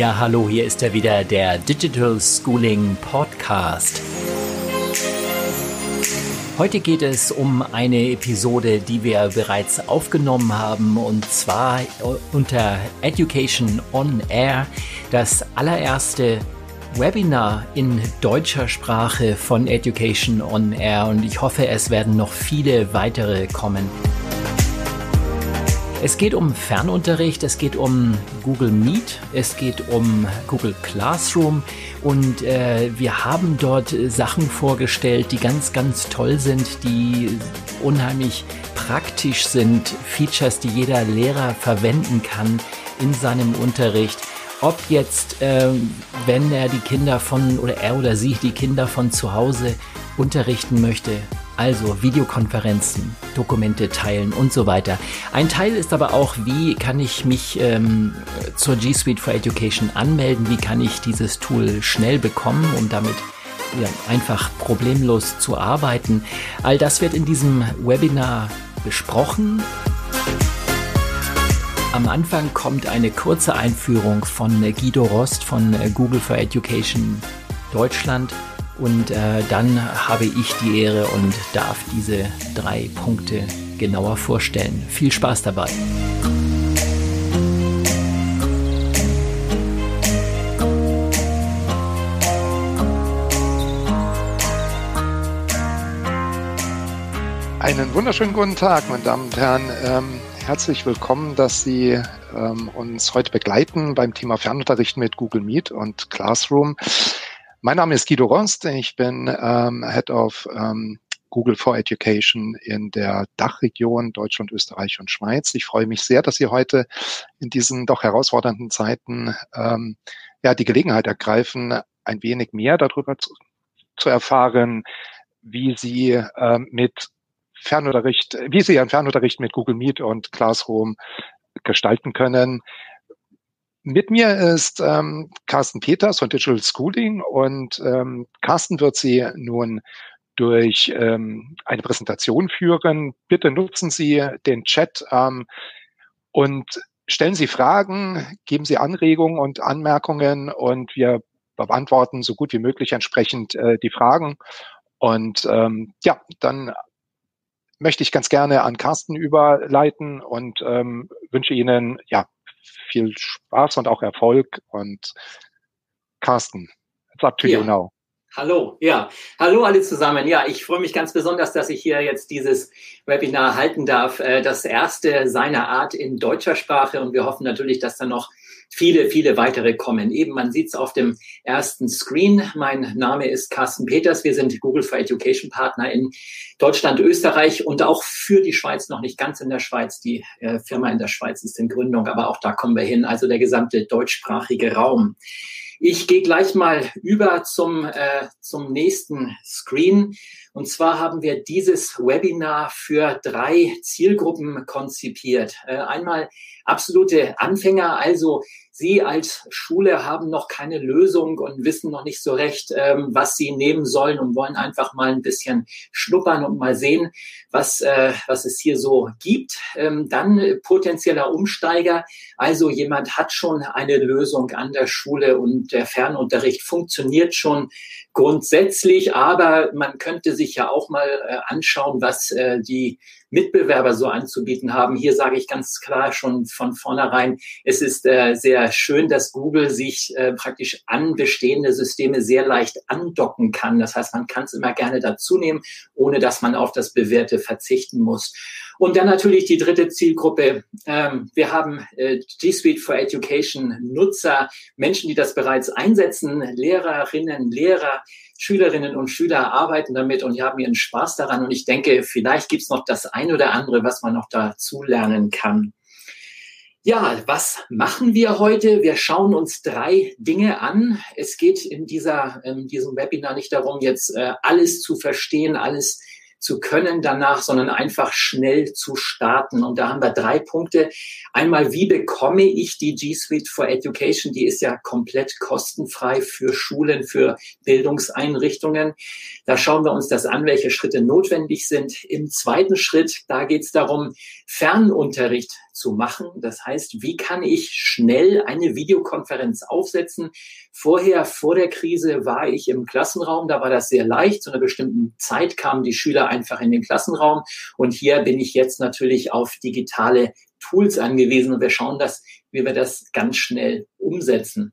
Ja, hallo, hier ist er wieder, der Digital Schooling Podcast. Heute geht es um eine Episode, die wir bereits aufgenommen haben, und zwar unter Education on Air, das allererste Webinar in deutscher Sprache von Education on Air und ich hoffe, es werden noch viele weitere kommen. Es geht um Fernunterricht, es geht um Google Meet, es geht um Google Classroom und äh, wir haben dort Sachen vorgestellt, die ganz, ganz toll sind, die unheimlich praktisch sind, Features, die jeder Lehrer verwenden kann in seinem Unterricht. Ob jetzt, äh, wenn er die Kinder von oder er oder sie die Kinder von zu Hause unterrichten möchte, also Videokonferenzen, Dokumente teilen und so weiter. Ein Teil ist aber auch, wie kann ich mich ähm, zur G Suite for Education anmelden, wie kann ich dieses Tool schnell bekommen, um damit ja, einfach problemlos zu arbeiten. All das wird in diesem Webinar besprochen. Am Anfang kommt eine kurze Einführung von Guido Rost von Google for Education Deutschland und äh, dann habe ich die Ehre und darf diese drei Punkte genauer vorstellen. Viel Spaß dabei. Einen wunderschönen guten Tag, meine Damen und Herren. Ähm, herzlich willkommen, dass Sie ähm, uns heute begleiten beim Thema Fernunterricht mit Google Meet und Classroom. Mein Name ist Guido Rost. Ich bin ähm, Head of ähm, Google for Education in der Dachregion Deutschland, Österreich und Schweiz. Ich freue mich sehr, dass Sie heute in diesen doch herausfordernden Zeiten ähm, ja die Gelegenheit ergreifen, ein wenig mehr darüber zu, zu erfahren, wie Sie ähm, mit Fernunterricht, wie Sie Ihren Fernunterricht mit Google Meet und Classroom gestalten können. Mit mir ist ähm, Carsten Peters von Digital Schooling und ähm, Carsten wird Sie nun durch ähm, eine Präsentation führen. Bitte nutzen Sie den Chat ähm, und stellen Sie Fragen, geben Sie Anregungen und Anmerkungen und wir beantworten so gut wie möglich entsprechend äh, die Fragen. Und ähm, ja, dann möchte ich ganz gerne an Carsten überleiten und ähm, wünsche Ihnen ja viel Spaß und auch Erfolg. Und Carsten, it's up to ja. you now. Hallo, ja. Hallo alle zusammen. Ja, ich freue mich ganz besonders, dass ich hier jetzt dieses Webinar halten darf. Äh, das erste seiner Art in deutscher Sprache und wir hoffen natürlich, dass da noch viele, viele weitere kommen. Eben, man sieht es auf dem ersten Screen. Mein Name ist Carsten Peters. Wir sind Google for Education Partner in Deutschland, Österreich und auch für die Schweiz, noch nicht ganz in der Schweiz. Die äh, Firma in der Schweiz ist in Gründung, aber auch da kommen wir hin. Also der gesamte deutschsprachige Raum. Ich gehe gleich mal über zum, äh, zum nächsten Screen. Und zwar haben wir dieses Webinar für drei Zielgruppen konzipiert. Äh, einmal absolute Anfänger, also Sie als Schule haben noch keine Lösung und wissen noch nicht so recht, ähm, was Sie nehmen sollen und wollen einfach mal ein bisschen schnuppern und mal sehen, was, äh, was es hier so gibt. Ähm, dann potenzieller Umsteiger, also jemand hat schon eine Lösung an der Schule und der Fernunterricht funktioniert schon grundsätzlich, aber man könnte sich ja auch mal äh, anschauen, was äh, die Mitbewerber so anzubieten haben. Hier sage ich ganz klar schon von vornherein, es ist äh, sehr schön, dass Google sich äh, praktisch an bestehende Systeme sehr leicht andocken kann. Das heißt, man kann es immer gerne dazu nehmen, ohne dass man auf das Bewährte verzichten muss. Und dann natürlich die dritte Zielgruppe. Ähm, wir haben äh, G Suite for Education Nutzer, Menschen, die das bereits einsetzen, Lehrerinnen, Lehrer, Schülerinnen und Schüler arbeiten damit und haben ihren Spaß daran. Und ich denke, vielleicht gibt es noch das ein oder andere, was man noch dazu lernen kann. Ja, was machen wir heute? Wir schauen uns drei Dinge an. Es geht in dieser, in diesem Webinar nicht darum, jetzt äh, alles zu verstehen, alles zu können danach, sondern einfach schnell zu starten. Und da haben wir drei Punkte. Einmal, wie bekomme ich die G Suite for Education? Die ist ja komplett kostenfrei für Schulen, für Bildungseinrichtungen. Da schauen wir uns das an, welche Schritte notwendig sind. Im zweiten Schritt, da geht es darum, Fernunterricht zu machen. Das heißt, wie kann ich schnell eine Videokonferenz aufsetzen? Vorher, vor der Krise, war ich im Klassenraum. Da war das sehr leicht. Zu einer bestimmten Zeit kamen die Schüler einfach in den Klassenraum. Und hier bin ich jetzt natürlich auf digitale Tools angewiesen. Und wir schauen, dass, wie wir das ganz schnell umsetzen.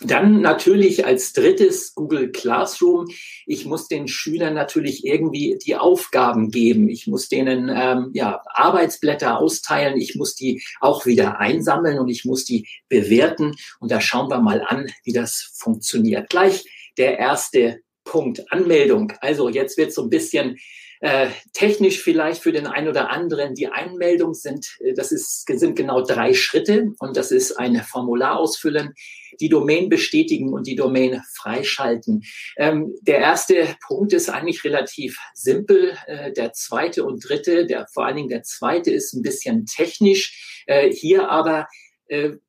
Dann natürlich als drittes Google Classroom. Ich muss den Schülern natürlich irgendwie die Aufgaben geben. Ich muss denen ähm, ja, Arbeitsblätter austeilen. Ich muss die auch wieder einsammeln und ich muss die bewerten. Und da schauen wir mal an, wie das funktioniert. Gleich der erste Punkt, Anmeldung. Also jetzt wird so ein bisschen äh, technisch vielleicht für den einen oder anderen die Einmeldung sind, äh, das ist, sind genau drei Schritte und das ist ein Formular ausfüllen, die Domain bestätigen und die Domain freischalten. Ähm, der erste Punkt ist eigentlich relativ simpel. Äh, der zweite und dritte, der vor allen Dingen der zweite ist ein bisschen technisch. Äh, hier aber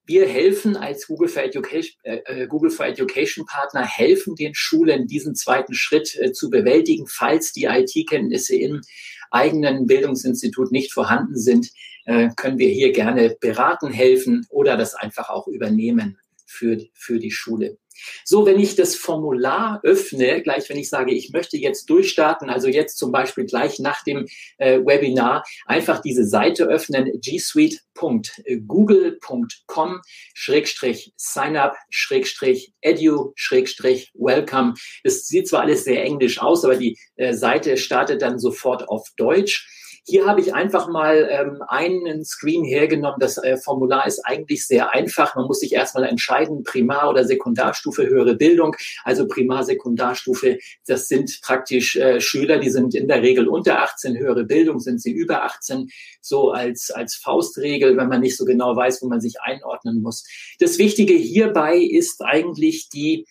wir helfen als Google for Education, äh, äh, Google for Education Partner, helfen den Schulen, diesen zweiten Schritt äh, zu bewältigen, falls die IT-Kenntnisse im eigenen Bildungsinstitut nicht vorhanden sind, äh, können wir hier gerne beraten, helfen oder das einfach auch übernehmen für, für die Schule. So, wenn ich das Formular öffne, gleich wenn ich sage, ich möchte jetzt durchstarten, also jetzt zum Beispiel gleich nach dem äh, Webinar, einfach diese Seite öffnen, gsuite.google.com Schrägstrich signup Schrägstrich edu Schrägstrich welcome. Es sieht zwar alles sehr englisch aus, aber die äh, Seite startet dann sofort auf Deutsch. Hier habe ich einfach mal ähm, einen Screen hergenommen. Das äh, Formular ist eigentlich sehr einfach. Man muss sich erstmal entscheiden, Primar- oder Sekundarstufe höhere Bildung. Also Primar-, Sekundarstufe, das sind praktisch äh, Schüler, die sind in der Regel unter 18. Höhere Bildung sind sie über 18. So als, als Faustregel, wenn man nicht so genau weiß, wo man sich einordnen muss. Das Wichtige hierbei ist eigentlich die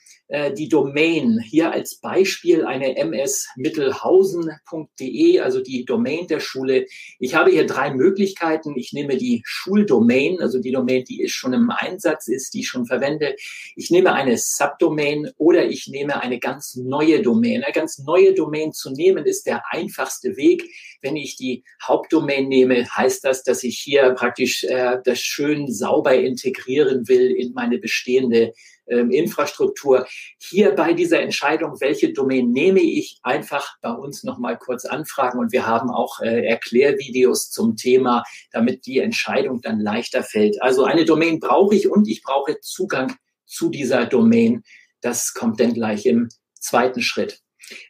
die Domain. Hier als Beispiel eine msmittelhausen.de, also die Domain der Schule. Ich habe hier drei Möglichkeiten. Ich nehme die Schuldomain, also die Domain, die ist schon im Einsatz ist, die ich schon verwende. Ich nehme eine Subdomain oder ich nehme eine ganz neue Domain. Eine ganz neue Domain zu nehmen ist der einfachste Weg. Wenn ich die Hauptdomain nehme, heißt das, dass ich hier praktisch äh, das schön sauber integrieren will in meine bestehende ähm, Infrastruktur. Hier bei dieser Entscheidung, welche Domain nehme ich, einfach bei uns nochmal kurz anfragen und wir haben auch äh, Erklärvideos zum Thema, damit die Entscheidung dann leichter fällt. Also eine Domain brauche ich und ich brauche Zugang zu dieser Domain. Das kommt dann gleich im zweiten Schritt.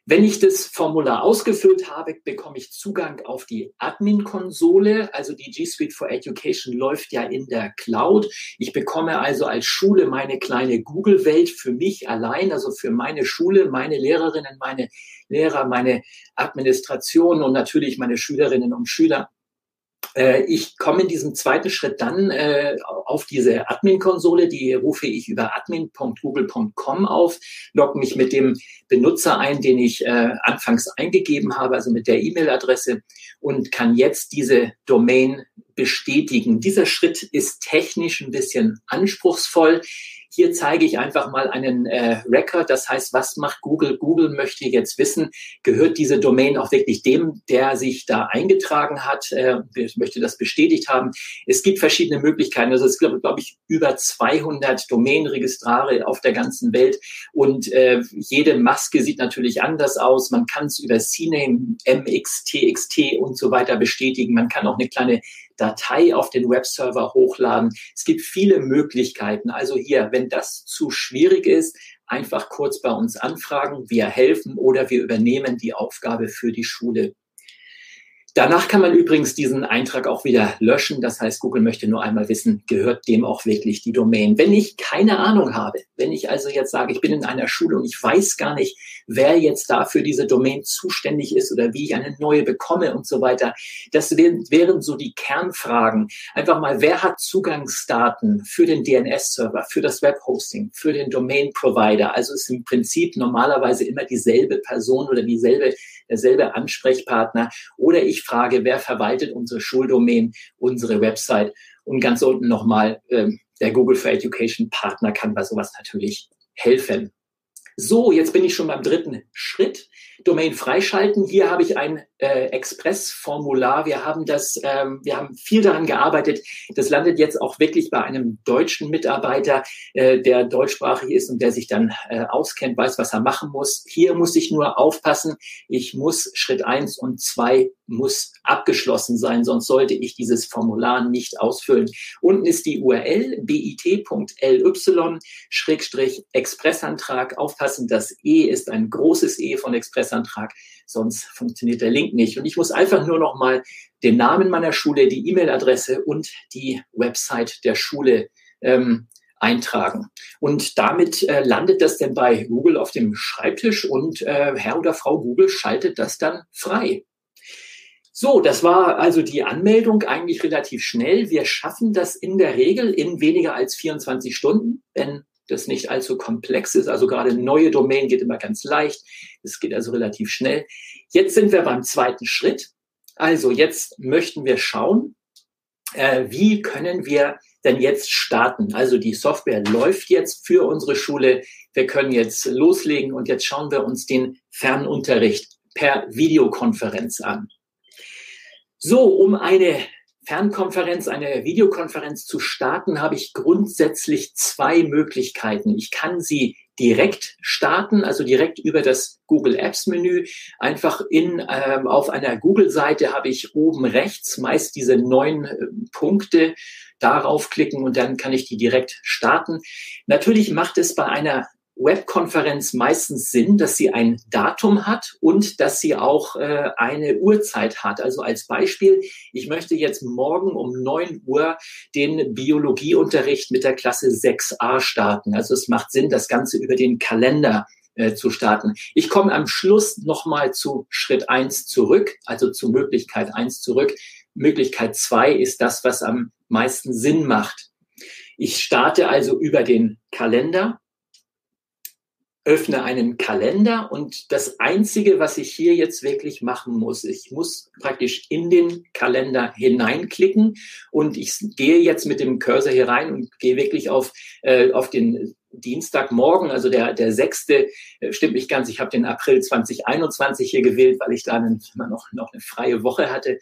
Wenn ich das Formular ausgefüllt habe, bekomme ich Zugang auf die Admin-Konsole. Also die G Suite for Education läuft ja in der Cloud. Ich bekomme also als Schule meine kleine Google-Welt für mich allein, also für meine Schule, meine Lehrerinnen, meine Lehrer, meine Administration und natürlich meine Schülerinnen und Schüler ich komme in diesem zweiten Schritt dann äh, auf diese Admin-Konsole, die rufe ich über admin.google.com auf, logge mich mit dem Benutzer ein, den ich äh, anfangs eingegeben habe, also mit der E-Mail-Adresse und kann jetzt diese Domain bestätigen. Dieser Schritt ist technisch ein bisschen anspruchsvoll. Hier zeige ich einfach mal einen äh, Record. Das heißt, was macht Google? Google möchte jetzt wissen, gehört diese Domain auch wirklich dem, der sich da eingetragen hat, äh, möchte das bestätigt haben. Es gibt verschiedene Möglichkeiten. Also es gibt, glaube ich, über 200 Domain-Registrare auf der ganzen Welt und äh, jede Maske sieht natürlich anders aus. Man kann es über CNAME, MX, TXT und so weiter bestätigen. Man kann auch eine kleine Datei auf den Webserver hochladen. Es gibt viele Möglichkeiten. Also hier, wenn das zu schwierig ist, einfach kurz bei uns anfragen. Wir helfen oder wir übernehmen die Aufgabe für die Schule. Danach kann man übrigens diesen Eintrag auch wieder löschen. Das heißt, Google möchte nur einmal wissen, gehört dem auch wirklich die Domain. Wenn ich keine Ahnung habe, wenn ich also jetzt sage, ich bin in einer Schule und ich weiß gar nicht, wer jetzt dafür diese Domain zuständig ist oder wie ich eine neue bekomme und so weiter, das wären, wären so die Kernfragen. Einfach mal, wer hat Zugangsdaten für den DNS-Server, für das Webhosting, für den Domain-Provider? Also ist im Prinzip normalerweise immer dieselbe Person oder dieselbe, derselbe Ansprechpartner. Oder ich frage, wer verwaltet unsere Schuldomain, unsere Website? Und ganz unten nochmal, ähm, der Google for Education Partner kann bei sowas natürlich helfen. So, jetzt bin ich schon beim dritten Schritt. Domain freischalten. Hier habe ich ein äh, Express-Formular. Wir haben das, ähm, wir haben viel daran gearbeitet. Das landet jetzt auch wirklich bei einem deutschen Mitarbeiter, äh, der deutschsprachig ist und der sich dann äh, auskennt, weiß, was er machen muss. Hier muss ich nur aufpassen. Ich muss Schritt eins und zwei muss abgeschlossen sein, sonst sollte ich dieses Formular nicht ausfüllen. Unten ist die URL bit.ly-expressantrag. Aufpassen, das E ist ein großes E von Expressantrag sonst funktioniert der Link nicht. Und ich muss einfach nur noch mal den Namen meiner Schule, die E-Mail-Adresse und die Website der Schule ähm, eintragen. Und damit äh, landet das dann bei Google auf dem Schreibtisch und äh, Herr oder Frau Google schaltet das dann frei. So, das war also die Anmeldung eigentlich relativ schnell. Wir schaffen das in der Regel in weniger als 24 Stunden, wenn das nicht allzu komplex ist. Also gerade neue Domain geht immer ganz leicht. Es geht also relativ schnell. Jetzt sind wir beim zweiten Schritt. Also jetzt möchten wir schauen, äh, wie können wir denn jetzt starten? Also die Software läuft jetzt für unsere Schule. Wir können jetzt loslegen und jetzt schauen wir uns den Fernunterricht per Videokonferenz an. So, um eine Fernkonferenz, eine Videokonferenz zu starten, habe ich grundsätzlich zwei Möglichkeiten. Ich kann sie direkt starten, also direkt über das Google Apps Menü. Einfach in, ähm, auf einer Google-Seite habe ich oben rechts meist diese neun äh, Punkte. Darauf klicken und dann kann ich die direkt starten. Natürlich macht es bei einer Webkonferenz meistens Sinn, dass sie ein Datum hat und dass sie auch äh, eine Uhrzeit hat. Also als Beispiel, ich möchte jetzt morgen um neun Uhr den Biologieunterricht mit der Klasse 6a starten. Also es macht Sinn, das Ganze über den Kalender äh, zu starten. Ich komme am Schluss nochmal zu Schritt eins zurück, also zu Möglichkeit eins zurück. Möglichkeit zwei ist das, was am meisten Sinn macht. Ich starte also über den Kalender öffne einen Kalender und das Einzige, was ich hier jetzt wirklich machen muss, ich muss praktisch in den Kalender hineinklicken und ich gehe jetzt mit dem Cursor hier rein und gehe wirklich auf, äh, auf den Dienstagmorgen, also der, der sechste, äh, stimmt nicht ganz, ich habe den April 2021 hier gewählt, weil ich da einen, noch, noch eine freie Woche hatte.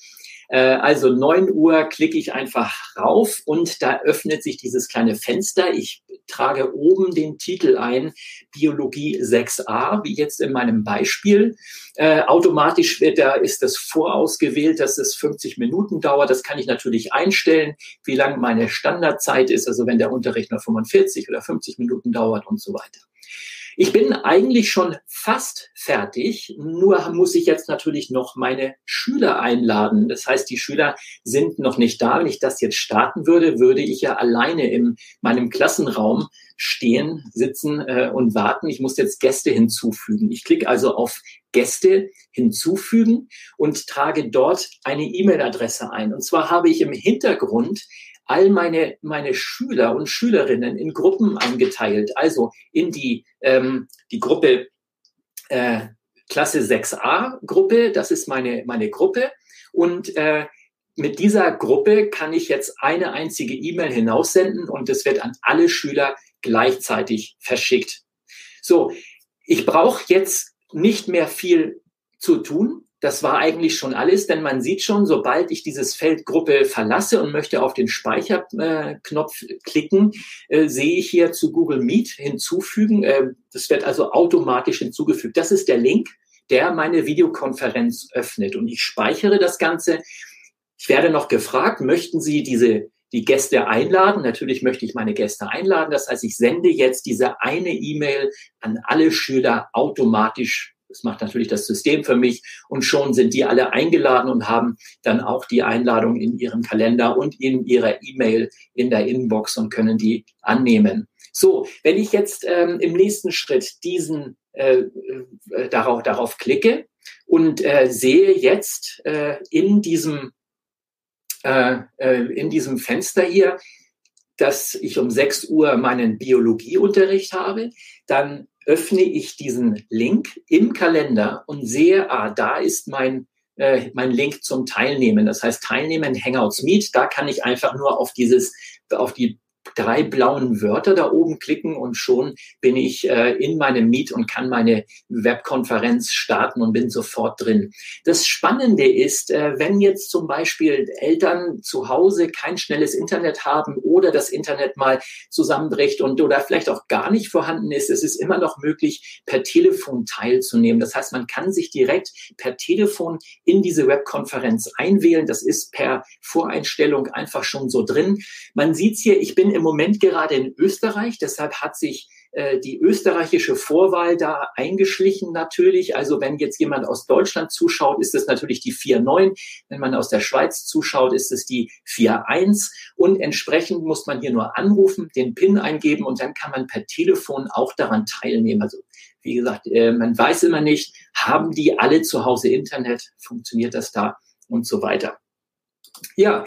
Äh, also neun Uhr klicke ich einfach rauf und da öffnet sich dieses kleine Fenster. Ich trage oben den Titel ein, Biologie 6a, wie jetzt in meinem Beispiel. Äh, automatisch wird da, ist das vorausgewählt, dass es 50 Minuten dauert. Das kann ich natürlich einstellen, wie lang meine Standardzeit ist, also wenn der Unterricht nur 45 oder 50 Minuten dauert und so weiter. Ich bin eigentlich schon fast fertig, nur muss ich jetzt natürlich noch meine Schüler einladen. Das heißt, die Schüler sind noch nicht da. Wenn ich das jetzt starten würde, würde ich ja alleine in meinem Klassenraum stehen, sitzen äh, und warten. Ich muss jetzt Gäste hinzufügen. Ich klicke also auf Gäste hinzufügen und trage dort eine E-Mail-Adresse ein. Und zwar habe ich im Hintergrund all meine, meine Schüler und Schülerinnen in Gruppen eingeteilt. Also in die, ähm, die Gruppe äh, Klasse 6a Gruppe, das ist meine, meine Gruppe. Und äh, mit dieser Gruppe kann ich jetzt eine einzige E-Mail hinaussenden und es wird an alle Schüler gleichzeitig verschickt. So, ich brauche jetzt nicht mehr viel zu tun das war eigentlich schon alles, denn man sieht schon, sobald ich dieses Feld Gruppe verlasse und möchte auf den Speicherknopf klicken, äh, sehe ich hier zu Google Meet hinzufügen. Äh, das wird also automatisch hinzugefügt. Das ist der Link, der meine Videokonferenz öffnet und ich speichere das Ganze. Ich werde noch gefragt, möchten Sie diese die Gäste einladen. Natürlich möchte ich meine Gäste einladen. Das heißt, ich sende jetzt diese eine E-Mail an alle Schüler automatisch das macht natürlich das System für mich. Und schon sind die alle eingeladen und haben dann auch die Einladung in ihrem Kalender und in ihrer E-Mail in der Inbox und können die annehmen. So, wenn ich jetzt ähm, im nächsten Schritt diesen äh, äh, darauf, darauf klicke und äh, sehe jetzt äh, in diesem äh, äh, in diesem Fenster hier, dass ich um 6 Uhr meinen Biologieunterricht habe, dann öffne ich diesen Link im Kalender und sehe, ah, da ist mein, äh, mein Link zum Teilnehmen. Das heißt, Teilnehmen Hangouts Meet, da kann ich einfach nur auf dieses, auf die drei blauen Wörter da oben klicken und schon bin ich äh, in meinem Meet und kann meine Webkonferenz starten und bin sofort drin. Das Spannende ist, äh, wenn jetzt zum Beispiel Eltern zu Hause kein schnelles Internet haben oder das Internet mal zusammenbricht und oder vielleicht auch gar nicht vorhanden ist, es ist immer noch möglich, per Telefon teilzunehmen. Das heißt, man kann sich direkt per Telefon in diese Webkonferenz einwählen. Das ist per Voreinstellung einfach schon so drin. Man sieht es hier, ich bin im Moment gerade in Österreich, deshalb hat sich äh, die österreichische Vorwahl da eingeschlichen natürlich. Also wenn jetzt jemand aus Deutschland zuschaut, ist es natürlich die 4.9. Wenn man aus der Schweiz zuschaut, ist es die 4.1. Und entsprechend muss man hier nur anrufen, den PIN eingeben und dann kann man per Telefon auch daran teilnehmen. Also wie gesagt, äh, man weiß immer nicht, haben die alle zu Hause Internet, funktioniert das da und so weiter. Ja,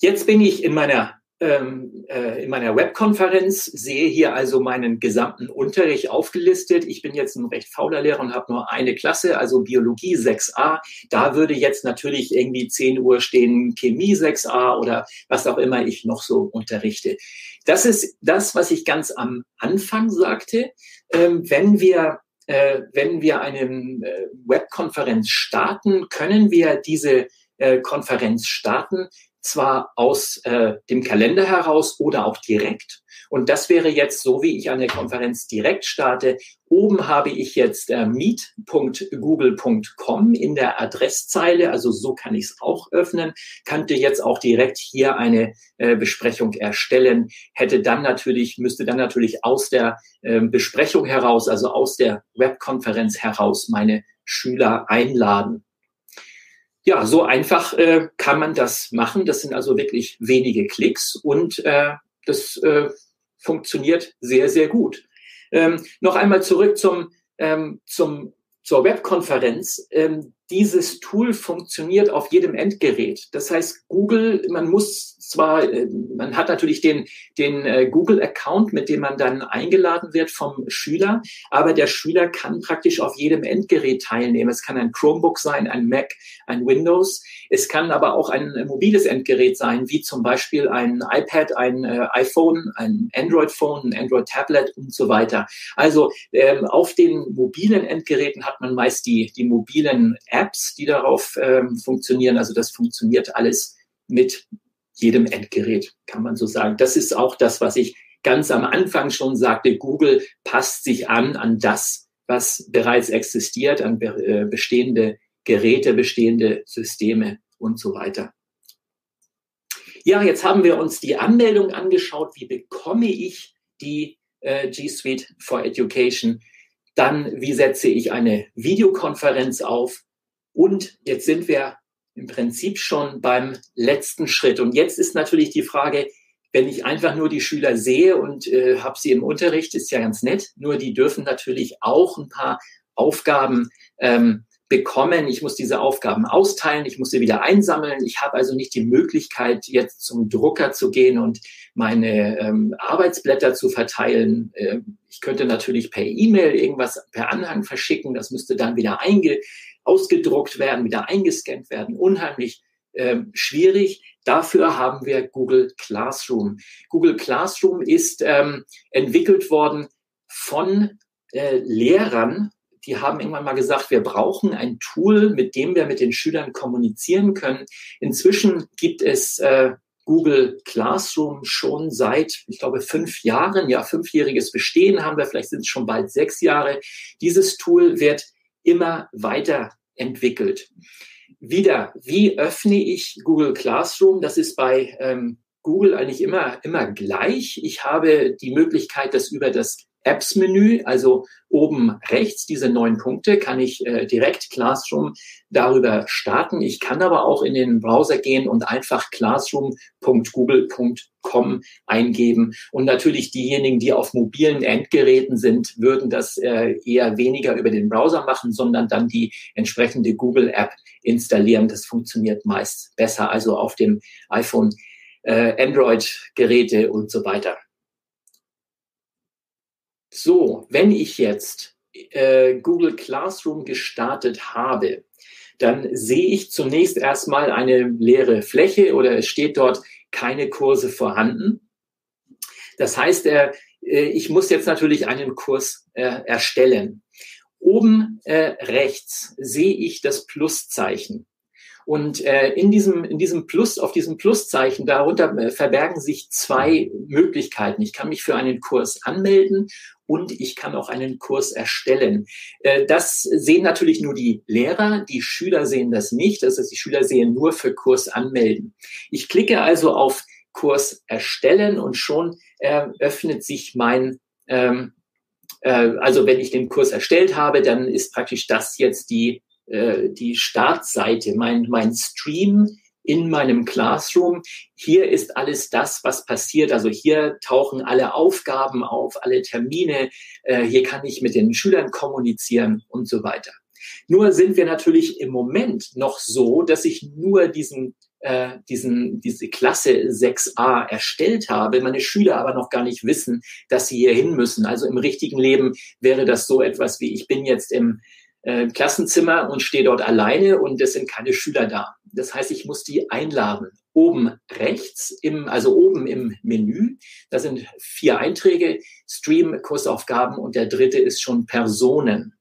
jetzt bin ich in meiner ähm, äh, in meiner Webkonferenz, sehe hier also meinen gesamten Unterricht aufgelistet. Ich bin jetzt ein recht fauler Lehrer und habe nur eine Klasse, also Biologie 6a. Da würde jetzt natürlich irgendwie 10 Uhr stehen Chemie 6a oder was auch immer ich noch so unterrichte. Das ist das, was ich ganz am Anfang sagte. Ähm, wenn wir äh, wenn wir eine äh, Webkonferenz starten, können wir diese äh, Konferenz starten, zwar aus äh, dem Kalender heraus oder auch direkt. Und das wäre jetzt so, wie ich eine Konferenz direkt starte. Oben habe ich jetzt äh, meet.google.com in der Adresszeile, also so kann ich es auch öffnen, könnte jetzt auch direkt hier eine äh, Besprechung erstellen, hätte dann natürlich, müsste dann natürlich aus der äh, Besprechung heraus, also aus der Webkonferenz heraus meine Schüler einladen ja, so einfach äh, kann man das machen. Das sind also wirklich wenige Klicks und äh, das äh, funktioniert sehr, sehr gut. Ähm, noch einmal zurück zum, ähm, zum, zur Webkonferenz. Ähm, dieses Tool funktioniert auf jedem Endgerät. Das heißt, Google, man muss zwar, äh, man hat natürlich den, den äh, Google-Account, mit dem man dann eingeladen wird vom Schüler, aber der Schüler kann praktisch auf jedem Endgerät teilnehmen. Es kann ein Chromebook sein, ein Mac, ein Windows. Es kann aber auch ein mobiles Endgerät sein, wie zum Beispiel ein iPad, ein äh, iPhone, ein Android-Phone, ein Android-Tablet und so weiter. Also ähm, auf den mobilen Endgeräten hat man meist die, die mobilen die darauf ähm, funktionieren. Also das funktioniert alles mit jedem Endgerät, kann man so sagen. Das ist auch das, was ich ganz am Anfang schon sagte. Google passt sich an an das, was bereits existiert, an äh, bestehende Geräte, bestehende Systeme und so weiter. Ja, jetzt haben wir uns die Anmeldung angeschaut. Wie bekomme ich die äh, G Suite for Education? Dann, wie setze ich eine Videokonferenz auf? Und jetzt sind wir im Prinzip schon beim letzten Schritt. Und jetzt ist natürlich die Frage, wenn ich einfach nur die Schüler sehe und äh, habe sie im Unterricht, ist ja ganz nett. Nur die dürfen natürlich auch ein paar Aufgaben ähm, bekommen. Ich muss diese Aufgaben austeilen, ich muss sie wieder einsammeln. Ich habe also nicht die Möglichkeit, jetzt zum Drucker zu gehen und meine ähm, Arbeitsblätter zu verteilen. Ähm, ich könnte natürlich per E-Mail irgendwas per Anhang verschicken. Das müsste dann wieder einge ausgedruckt werden, wieder eingescannt werden. Unheimlich äh, schwierig. Dafür haben wir Google Classroom. Google Classroom ist ähm, entwickelt worden von äh, Lehrern, die haben irgendwann mal gesagt, wir brauchen ein Tool, mit dem wir mit den Schülern kommunizieren können. Inzwischen gibt es äh, Google Classroom schon seit, ich glaube, fünf Jahren, ja, fünfjähriges Bestehen haben wir, vielleicht sind es schon bald sechs Jahre. Dieses Tool wird immer weiter entwickelt. Wieder, wie öffne ich Google Classroom? Das ist bei ähm, Google eigentlich immer, immer gleich. Ich habe die Möglichkeit, das über das Apps-Menü, also oben rechts diese neun Punkte, kann ich äh, direkt Classroom darüber starten. Ich kann aber auch in den Browser gehen und einfach classroom.google.com eingeben. Und natürlich diejenigen, die auf mobilen Endgeräten sind, würden das äh, eher weniger über den Browser machen, sondern dann die entsprechende Google-App installieren. Das funktioniert meist besser, also auf dem iPhone, äh, Android-Geräte und so weiter. So, wenn ich jetzt äh, Google Classroom gestartet habe, dann sehe ich zunächst erstmal eine leere Fläche oder es steht dort keine Kurse vorhanden. Das heißt, äh, äh, ich muss jetzt natürlich einen Kurs äh, erstellen. Oben äh, rechts sehe ich das Pluszeichen. Und äh, in, diesem, in diesem Plus, auf diesem Pluszeichen, darunter äh, verbergen sich zwei Möglichkeiten. Ich kann mich für einen Kurs anmelden und ich kann auch einen Kurs erstellen. Äh, das sehen natürlich nur die Lehrer, die Schüler sehen das nicht. Das heißt, die Schüler sehen nur für Kurs anmelden. Ich klicke also auf Kurs erstellen und schon äh, öffnet sich mein ähm, äh, also wenn ich den Kurs erstellt habe, dann ist praktisch das jetzt die äh, die Startseite, mein, mein Stream in meinem Classroom. Hier ist alles das, was passiert. Also hier tauchen alle Aufgaben auf, alle Termine. Äh, hier kann ich mit den Schülern kommunizieren und so weiter. Nur sind wir natürlich im Moment noch so, dass ich nur diesen äh, diesen, diese Klasse 6a erstellt habe, meine Schüler aber noch gar nicht wissen, dass sie hier hin müssen. Also im richtigen Leben wäre das so etwas wie, ich bin jetzt im äh, Klassenzimmer und stehe dort alleine und es sind keine Schüler da. Das heißt, ich muss die einladen. Oben rechts, im, also oben im Menü, da sind vier Einträge, Stream, Kursaufgaben und der dritte ist schon Personen.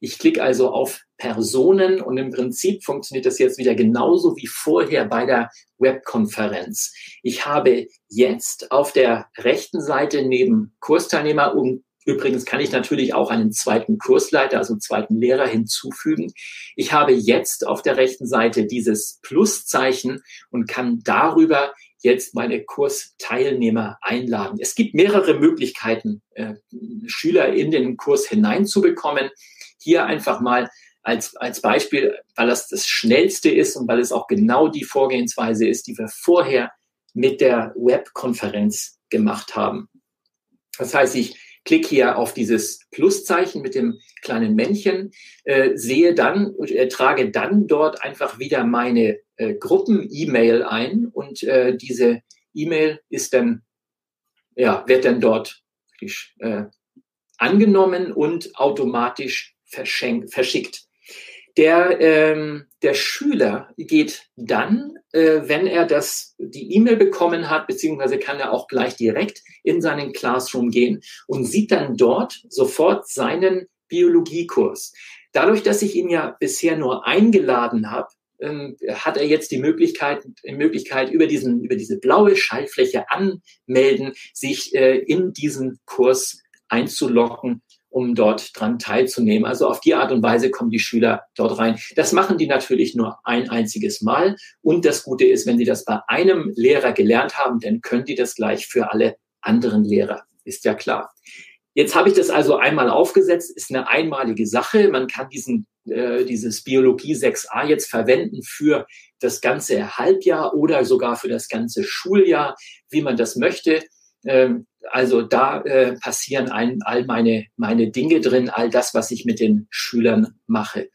Ich klicke also auf Personen und im Prinzip funktioniert das jetzt wieder genauso wie vorher bei der Webkonferenz. Ich habe jetzt auf der rechten Seite neben Kursteilnehmer und Übrigens kann ich natürlich auch einen zweiten Kursleiter, also einen zweiten Lehrer hinzufügen. Ich habe jetzt auf der rechten Seite dieses Pluszeichen und kann darüber jetzt meine Kursteilnehmer einladen. Es gibt mehrere Möglichkeiten, äh, Schüler in den Kurs hineinzubekommen. Hier einfach mal als, als Beispiel, weil das das Schnellste ist und weil es auch genau die Vorgehensweise ist, die wir vorher mit der Webkonferenz gemacht haben. Das heißt, ich klicke hier auf dieses Pluszeichen mit dem kleinen Männchen, äh, sehe dann und äh, trage dann dort einfach wieder meine äh, Gruppen-E-Mail ein und äh, diese E-Mail ist dann, ja, wird dann dort äh, angenommen und automatisch verschickt. Der, ähm, der Schüler geht dann, äh, wenn er das, die E-Mail bekommen hat, beziehungsweise kann er auch gleich direkt in seinen Classroom gehen und sieht dann dort sofort seinen Biologiekurs. Dadurch, dass ich ihn ja bisher nur eingeladen habe, ähm, hat er jetzt die Möglichkeit, die Möglichkeit über, diesen, über diese blaue Schaltfläche anmelden, sich äh, in diesen Kurs einzuloggen um dort dran teilzunehmen. Also auf die Art und Weise kommen die Schüler dort rein. Das machen die natürlich nur ein einziges Mal. Und das Gute ist, wenn sie das bei einem Lehrer gelernt haben, dann können die das gleich für alle anderen Lehrer. Ist ja klar. Jetzt habe ich das also einmal aufgesetzt, ist eine einmalige Sache. Man kann diesen, äh, dieses Biologie 6a jetzt verwenden für das ganze Halbjahr oder sogar für das ganze Schuljahr, wie man das möchte. Ähm, also da äh, passieren ein, all meine, meine Dinge drin, all das, was ich mit den Schülern mache.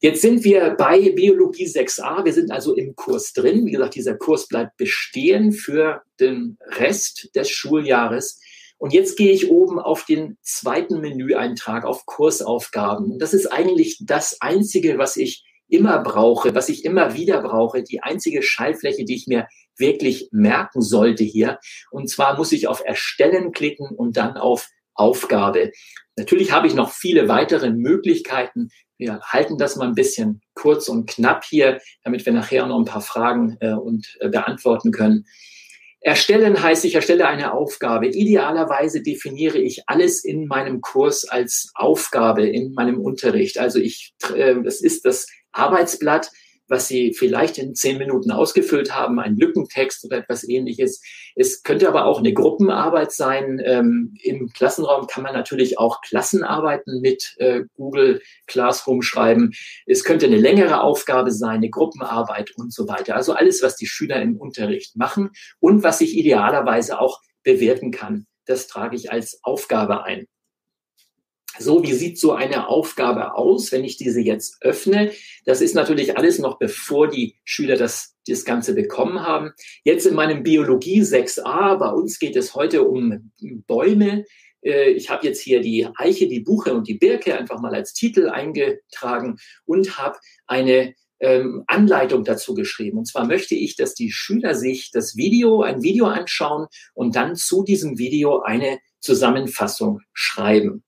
Jetzt sind wir bei Biologie 6a. Wir sind also im Kurs drin. Wie gesagt, dieser Kurs bleibt bestehen für den Rest des Schuljahres. Und jetzt gehe ich oben auf den zweiten Menüeintrag, auf Kursaufgaben. Und das ist eigentlich das Einzige, was ich immer brauche, was ich immer wieder brauche, die einzige Schallfläche, die ich mir wirklich merken sollte hier. Und zwar muss ich auf Erstellen klicken und dann auf Aufgabe. Natürlich habe ich noch viele weitere Möglichkeiten. Wir halten das mal ein bisschen kurz und knapp hier, damit wir nachher noch ein paar Fragen äh, und äh, beantworten können. Erstellen heißt, ich erstelle eine Aufgabe. Idealerweise definiere ich alles in meinem Kurs als Aufgabe in meinem Unterricht. Also ich, äh, das ist das Arbeitsblatt, was Sie vielleicht in zehn Minuten ausgefüllt haben, ein Lückentext oder etwas ähnliches. Es könnte aber auch eine Gruppenarbeit sein. Ähm, Im Klassenraum kann man natürlich auch Klassenarbeiten mit äh, Google Classroom schreiben. Es könnte eine längere Aufgabe sein, eine Gruppenarbeit und so weiter. Also alles, was die Schüler im Unterricht machen und was ich idealerweise auch bewerten kann. Das trage ich als Aufgabe ein. So, wie sieht so eine Aufgabe aus, wenn ich diese jetzt öffne? Das ist natürlich alles noch bevor die Schüler das, das Ganze bekommen haben. Jetzt in meinem Biologie 6a, bei uns geht es heute um Bäume. Äh, ich habe jetzt hier die Eiche, die Buche und die Birke einfach mal als Titel eingetragen und habe eine ähm, Anleitung dazu geschrieben. Und zwar möchte ich, dass die Schüler sich das Video, ein Video anschauen und dann zu diesem Video eine Zusammenfassung schreiben.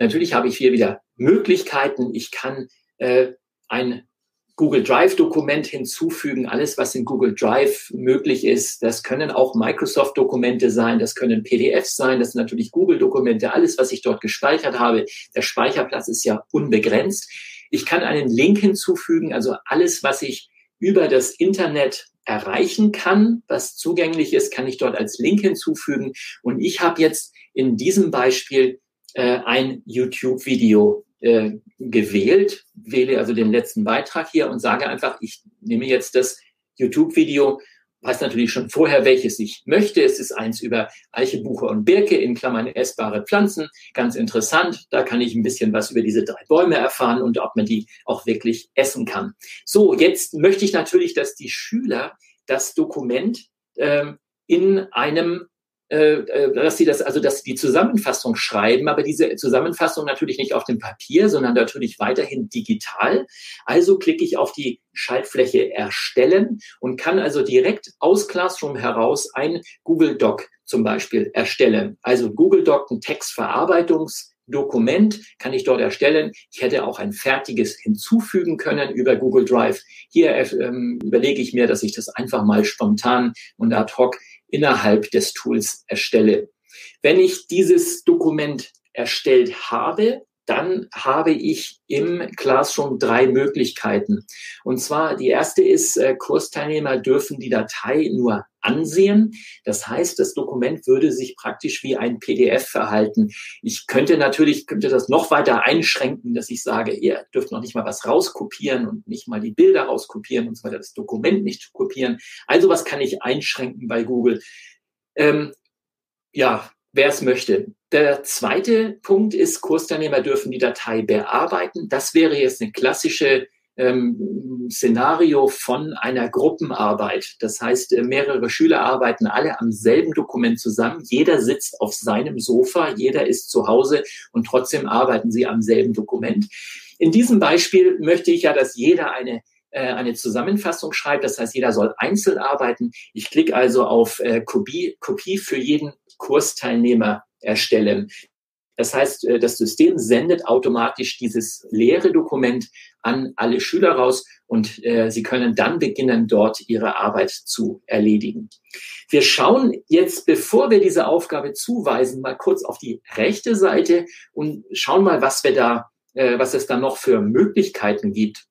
Natürlich habe ich hier wieder Möglichkeiten. Ich kann äh, ein Google Drive-Dokument hinzufügen, alles, was in Google Drive möglich ist. Das können auch Microsoft-Dokumente sein, das können PDFs sein, das sind natürlich Google-Dokumente, alles, was ich dort gespeichert habe. Der Speicherplatz ist ja unbegrenzt. Ich kann einen Link hinzufügen, also alles, was ich über das Internet erreichen kann, was zugänglich ist, kann ich dort als Link hinzufügen. Und ich habe jetzt in diesem Beispiel äh, ein YouTube-Video äh, gewählt, wähle also den letzten Beitrag hier und sage einfach, ich nehme jetzt das YouTube-Video, weiß natürlich schon vorher, welches ich möchte. Es ist eins über Eiche, Buche und Birke in Klammern essbare Pflanzen. Ganz interessant. Da kann ich ein bisschen was über diese drei Bäume erfahren und ob man die auch wirklich essen kann. So, jetzt möchte ich natürlich, dass die Schüler das Dokument ähm, in einem dass sie das, also dass sie die Zusammenfassung schreiben, aber diese Zusammenfassung natürlich nicht auf dem Papier, sondern natürlich weiterhin digital. Also klicke ich auf die Schaltfläche erstellen und kann also direkt aus Classroom heraus ein Google Doc zum Beispiel erstellen. Also Google Doc, ein Textverarbeitungs Dokument kann ich dort erstellen. Ich hätte auch ein fertiges hinzufügen können über Google Drive. Hier ähm, überlege ich mir, dass ich das einfach mal spontan und ad hoc innerhalb des Tools erstelle. Wenn ich dieses Dokument erstellt habe, dann habe ich im Classroom drei Möglichkeiten. Und zwar die erste ist, äh, Kursteilnehmer dürfen die Datei nur ansehen. Das heißt, das Dokument würde sich praktisch wie ein PDF verhalten. Ich könnte natürlich, könnte das noch weiter einschränken, dass ich sage, ihr dürft noch nicht mal was rauskopieren und nicht mal die Bilder rauskopieren und so weiter, das Dokument nicht kopieren. Also was kann ich einschränken bei Google? Ähm, ja, wer es möchte. Der zweite Punkt ist, Kursteilnehmer dürfen die Datei bearbeiten. Das wäre jetzt eine klassische ähm, Szenario von einer Gruppenarbeit. Das heißt, äh, mehrere Schüler arbeiten alle am selben Dokument zusammen. Jeder sitzt auf seinem Sofa, jeder ist zu Hause und trotzdem arbeiten sie am selben Dokument. In diesem Beispiel möchte ich ja, dass jeder eine äh, eine Zusammenfassung schreibt. Das heißt, jeder soll einzeln arbeiten. Ich klicke also auf äh, Kopie, Kopie für jeden Kursteilnehmer erstellen. Das heißt, äh, das System sendet automatisch dieses leere Dokument an alle Schüler raus und äh, sie können dann beginnen, dort ihre Arbeit zu erledigen. Wir schauen jetzt, bevor wir diese Aufgabe zuweisen, mal kurz auf die rechte Seite und schauen mal, was wir da, äh, was es da noch für Möglichkeiten gibt.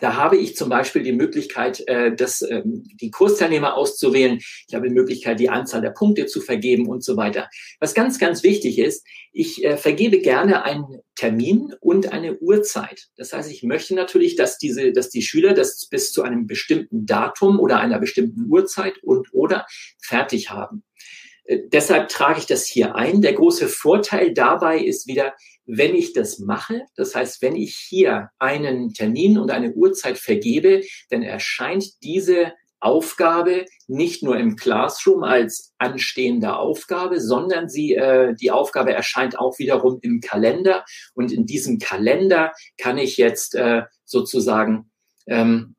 Da habe ich zum Beispiel die Möglichkeit, äh, das, ähm, die Kursteilnehmer auszuwählen. Ich habe die Möglichkeit, die Anzahl der Punkte zu vergeben und so weiter. Was ganz, ganz wichtig ist, ich äh, vergebe gerne einen Termin und eine Uhrzeit. Das heißt, ich möchte natürlich, dass diese, dass die Schüler das bis zu einem bestimmten Datum oder einer bestimmten Uhrzeit und oder fertig haben. Äh, deshalb trage ich das hier ein. Der große Vorteil dabei ist wieder, wenn ich das mache, das heißt, wenn ich hier einen Termin und eine Uhrzeit vergebe, dann erscheint diese Aufgabe nicht nur im Classroom als anstehende Aufgabe, sondern sie, äh, die Aufgabe erscheint auch wiederum im Kalender. Und in diesem Kalender kann ich jetzt äh, sozusagen ähm,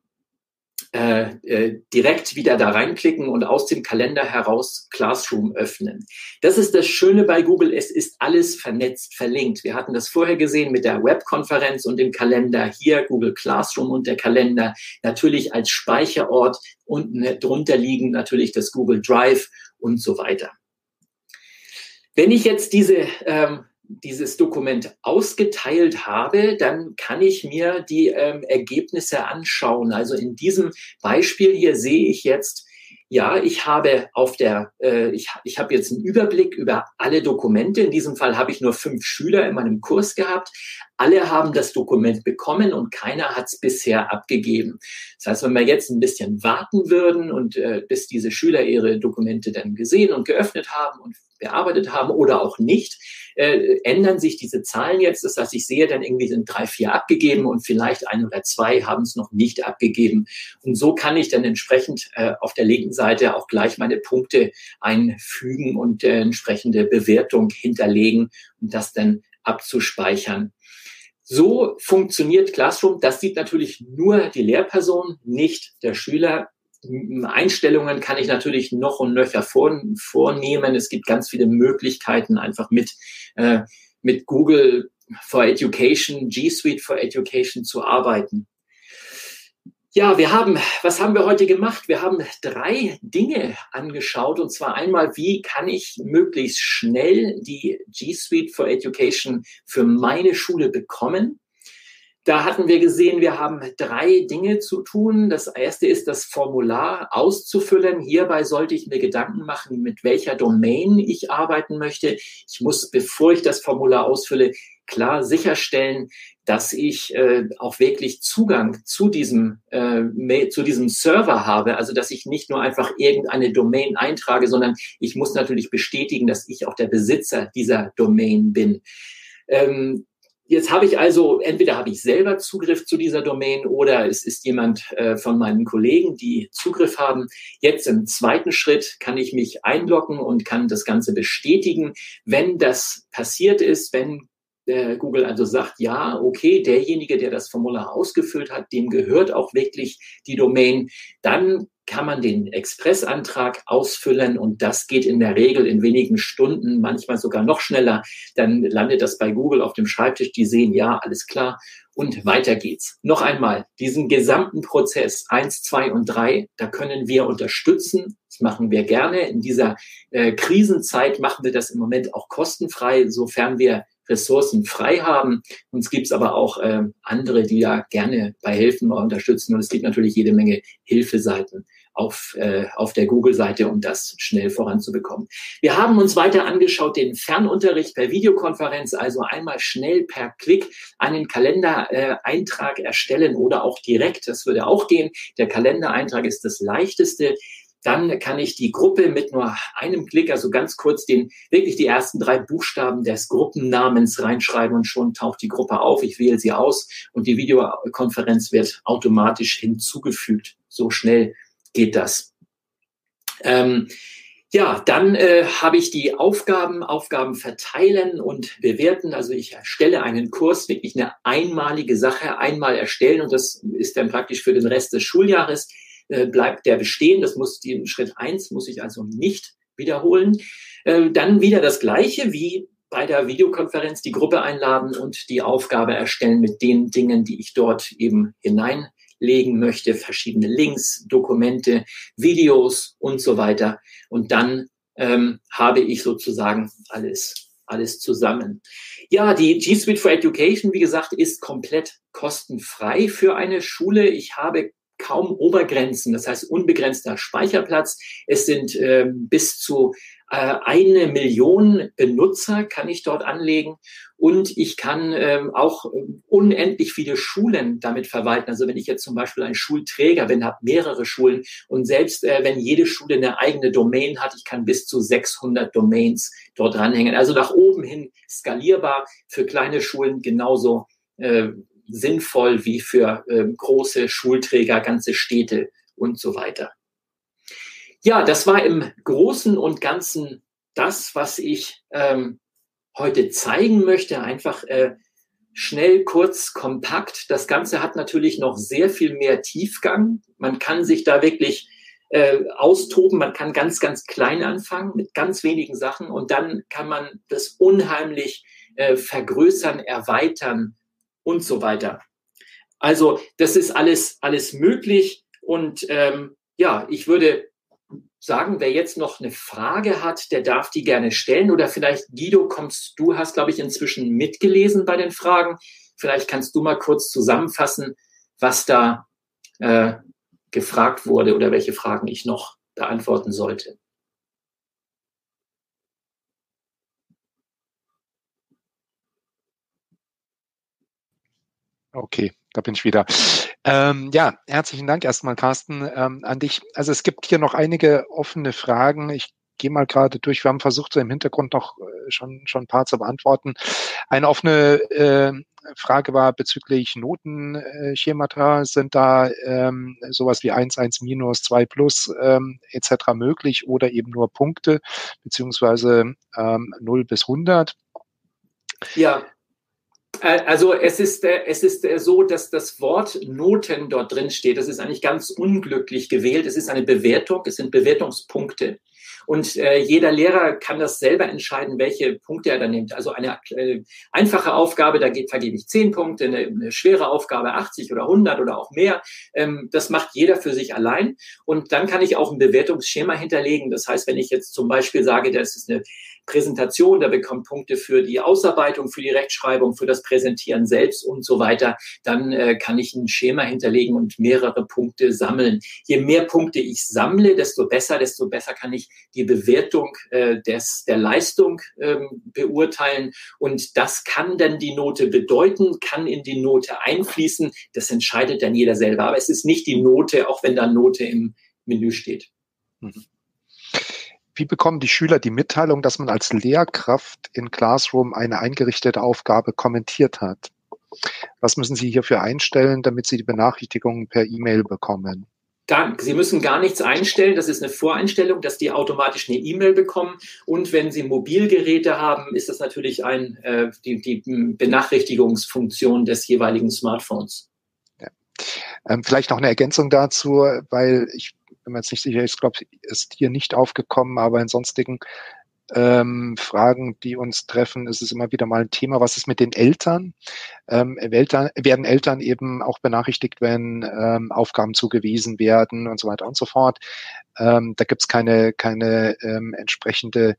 äh, äh, direkt wieder da reinklicken und aus dem Kalender heraus Classroom öffnen. Das ist das Schöne bei Google. Es ist alles vernetzt, verlinkt. Wir hatten das vorher gesehen mit der Webkonferenz und dem Kalender. Hier Google Classroom und der Kalender natürlich als Speicherort und drunter liegen natürlich das Google Drive und so weiter. Wenn ich jetzt diese ähm, dieses Dokument ausgeteilt habe, dann kann ich mir die ähm, Ergebnisse anschauen. Also in diesem Beispiel hier sehe ich jetzt, ja, ich habe auf der, äh, ich, ich habe jetzt einen Überblick über alle Dokumente. In diesem Fall habe ich nur fünf Schüler in meinem Kurs gehabt. Alle haben das Dokument bekommen und keiner hat es bisher abgegeben. Das heißt, wenn wir jetzt ein bisschen warten würden und äh, bis diese Schüler ihre Dokumente dann gesehen und geöffnet haben und bearbeitet haben oder auch nicht, äh, ändern sich diese Zahlen jetzt. Das heißt, ich sehe dann irgendwie sind drei, vier abgegeben und vielleicht ein oder zwei haben es noch nicht abgegeben. Und so kann ich dann entsprechend äh, auf der linken Seite auch gleich meine Punkte einfügen und äh, entsprechende Bewertung hinterlegen und das dann abzuspeichern. So funktioniert Classroom. Das sieht natürlich nur die Lehrperson, nicht der Schüler. Einstellungen kann ich natürlich noch und nöcher vor, vornehmen. Es gibt ganz viele Möglichkeiten, einfach mit, äh, mit Google for Education, G Suite for Education zu arbeiten. Ja, wir haben, was haben wir heute gemacht? Wir haben drei Dinge angeschaut und zwar einmal, wie kann ich möglichst schnell die G Suite for Education für meine Schule bekommen? Da hatten wir gesehen, wir haben drei Dinge zu tun. Das erste ist, das Formular auszufüllen. Hierbei sollte ich mir Gedanken machen, mit welcher Domain ich arbeiten möchte. Ich muss, bevor ich das Formular ausfülle, klar sicherstellen, dass ich äh, auch wirklich Zugang zu diesem, äh, zu diesem Server habe. Also dass ich nicht nur einfach irgendeine Domain eintrage, sondern ich muss natürlich bestätigen, dass ich auch der Besitzer dieser Domain bin. Ähm, Jetzt habe ich also, entweder habe ich selber Zugriff zu dieser Domain oder es ist jemand äh, von meinen Kollegen, die Zugriff haben. Jetzt im zweiten Schritt kann ich mich einloggen und kann das Ganze bestätigen. Wenn das passiert ist, wenn der Google also sagt, ja, okay, derjenige, der das Formular ausgefüllt hat, dem gehört auch wirklich die Domain, dann kann man den Expressantrag ausfüllen und das geht in der Regel in wenigen Stunden, manchmal sogar noch schneller. Dann landet das bei Google auf dem Schreibtisch, die sehen, ja, alles klar und weiter geht's. Noch einmal, diesen gesamten Prozess eins, zwei und drei, da können wir unterstützen. Das machen wir gerne. In dieser äh, Krisenzeit machen wir das im Moment auch kostenfrei, sofern wir Ressourcen frei haben. Uns gibt es aber auch äh, andere, die da gerne bei helfen oder unterstützen. Und es gibt natürlich jede Menge Hilfeseiten auf, äh, auf der Google-Seite, um das schnell voranzubekommen. Wir haben uns weiter angeschaut den Fernunterricht per Videokonferenz, also einmal schnell per Klick einen Kalendereintrag äh, erstellen oder auch direkt. Das würde auch gehen. Der Kalendereintrag ist das leichteste dann kann ich die Gruppe mit nur einem Klick, also ganz kurz den, wirklich die ersten drei Buchstaben des Gruppennamens reinschreiben und schon taucht die Gruppe auf. Ich wähle sie aus und die Videokonferenz wird automatisch hinzugefügt. So schnell geht das. Ähm, ja, dann äh, habe ich die Aufgaben, Aufgaben verteilen und bewerten. Also ich erstelle einen Kurs, wirklich eine einmalige Sache, einmal erstellen und das ist dann praktisch für den Rest des Schuljahres. Äh, bleibt der bestehen. Das muss den Schritt eins muss ich also nicht wiederholen. Äh, dann wieder das Gleiche wie bei der Videokonferenz die Gruppe einladen und die Aufgabe erstellen mit den Dingen, die ich dort eben hineinlegen möchte, verschiedene Links, Dokumente, Videos und so weiter. Und dann ähm, habe ich sozusagen alles alles zusammen. Ja, die G Suite for Education, wie gesagt, ist komplett kostenfrei für eine Schule. Ich habe kaum Obergrenzen, das heißt unbegrenzter Speicherplatz. Es sind äh, bis zu äh, eine Million Benutzer kann ich dort anlegen und ich kann ähm, auch äh, unendlich viele Schulen damit verwalten. Also wenn ich jetzt zum Beispiel ein Schulträger bin, habe mehrere Schulen und selbst äh, wenn jede Schule eine eigene Domain hat, ich kann bis zu 600 Domains dort dranhängen. Also nach oben hin skalierbar für kleine Schulen genauso äh, sinnvoll wie für äh, große Schulträger, ganze Städte und so weiter. Ja, das war im Großen und Ganzen das, was ich ähm, heute zeigen möchte. Einfach äh, schnell, kurz, kompakt. Das Ganze hat natürlich noch sehr viel mehr Tiefgang. Man kann sich da wirklich äh, austoben. Man kann ganz, ganz klein anfangen mit ganz wenigen Sachen und dann kann man das unheimlich äh, vergrößern, erweitern und so weiter. Also das ist alles, alles möglich. Und ähm, ja, ich würde sagen, wer jetzt noch eine Frage hat, der darf die gerne stellen. Oder vielleicht, Guido, kommst du, hast, glaube ich, inzwischen mitgelesen bei den Fragen. Vielleicht kannst du mal kurz zusammenfassen, was da äh, gefragt wurde oder welche Fragen ich noch beantworten sollte. Okay, da bin ich wieder. Ähm, ja, herzlichen Dank erstmal, Carsten, ähm, an dich. Also es gibt hier noch einige offene Fragen. Ich gehe mal gerade durch. Wir haben versucht, so im Hintergrund noch äh, schon, schon ein paar zu beantworten. Eine offene äh, Frage war bezüglich Notenschemata. Äh, Sind da ähm, sowas wie 1, 1 minus, 2 plus ähm, etc. möglich oder eben nur Punkte beziehungsweise ähm, 0 bis 100? Ja, also es ist, äh, es ist äh, so, dass das Wort Noten dort drin steht. Das ist eigentlich ganz unglücklich gewählt. Es ist eine Bewertung, es sind Bewertungspunkte. Und äh, jeder Lehrer kann das selber entscheiden, welche Punkte er da nimmt. Also eine äh, einfache Aufgabe, da geht, vergebe ich zehn Punkte, eine, eine, schwere Aufgabe 80 oder 100 oder auch mehr. Ähm, das macht jeder für sich allein. Und dann kann ich auch ein Bewertungsschema hinterlegen. Das heißt, wenn ich jetzt zum Beispiel sage, das ist eine Präsentation, der bekommt Punkte für die Ausarbeitung, für die Rechtschreibung, für das Präsentieren selbst und so weiter. Dann äh, kann ich ein Schema hinterlegen und mehrere Punkte sammeln. Je mehr Punkte ich sammle, desto besser, desto besser kann ich die Bewertung äh, des, der Leistung ähm, beurteilen. Und das kann dann die Note bedeuten, kann in die Note einfließen. Das entscheidet dann jeder selber. Aber es ist nicht die Note, auch wenn da Note im Menü steht. Mhm. Wie bekommen die Schüler die Mitteilung, dass man als Lehrkraft in Classroom eine eingerichtete Aufgabe kommentiert hat? Was müssen Sie hierfür einstellen, damit Sie die Benachrichtigungen per E-Mail bekommen? Sie müssen gar nichts einstellen. Das ist eine Voreinstellung, dass die automatisch eine E-Mail bekommen. Und wenn Sie Mobilgeräte haben, ist das natürlich ein, äh, die, die Benachrichtigungsfunktion des jeweiligen Smartphones. Ja. Ähm, vielleicht noch eine Ergänzung dazu, weil ich bin mir jetzt nicht sicher, ich glaube, ist hier nicht aufgekommen, aber in sonstigen ähm, Fragen, die uns treffen, ist es immer wieder mal ein Thema. Was ist mit den Eltern? Ähm, Eltern werden Eltern eben auch benachrichtigt, wenn ähm, Aufgaben zugewiesen werden und so weiter und so fort. Ähm, da gibt es keine, keine ähm, entsprechende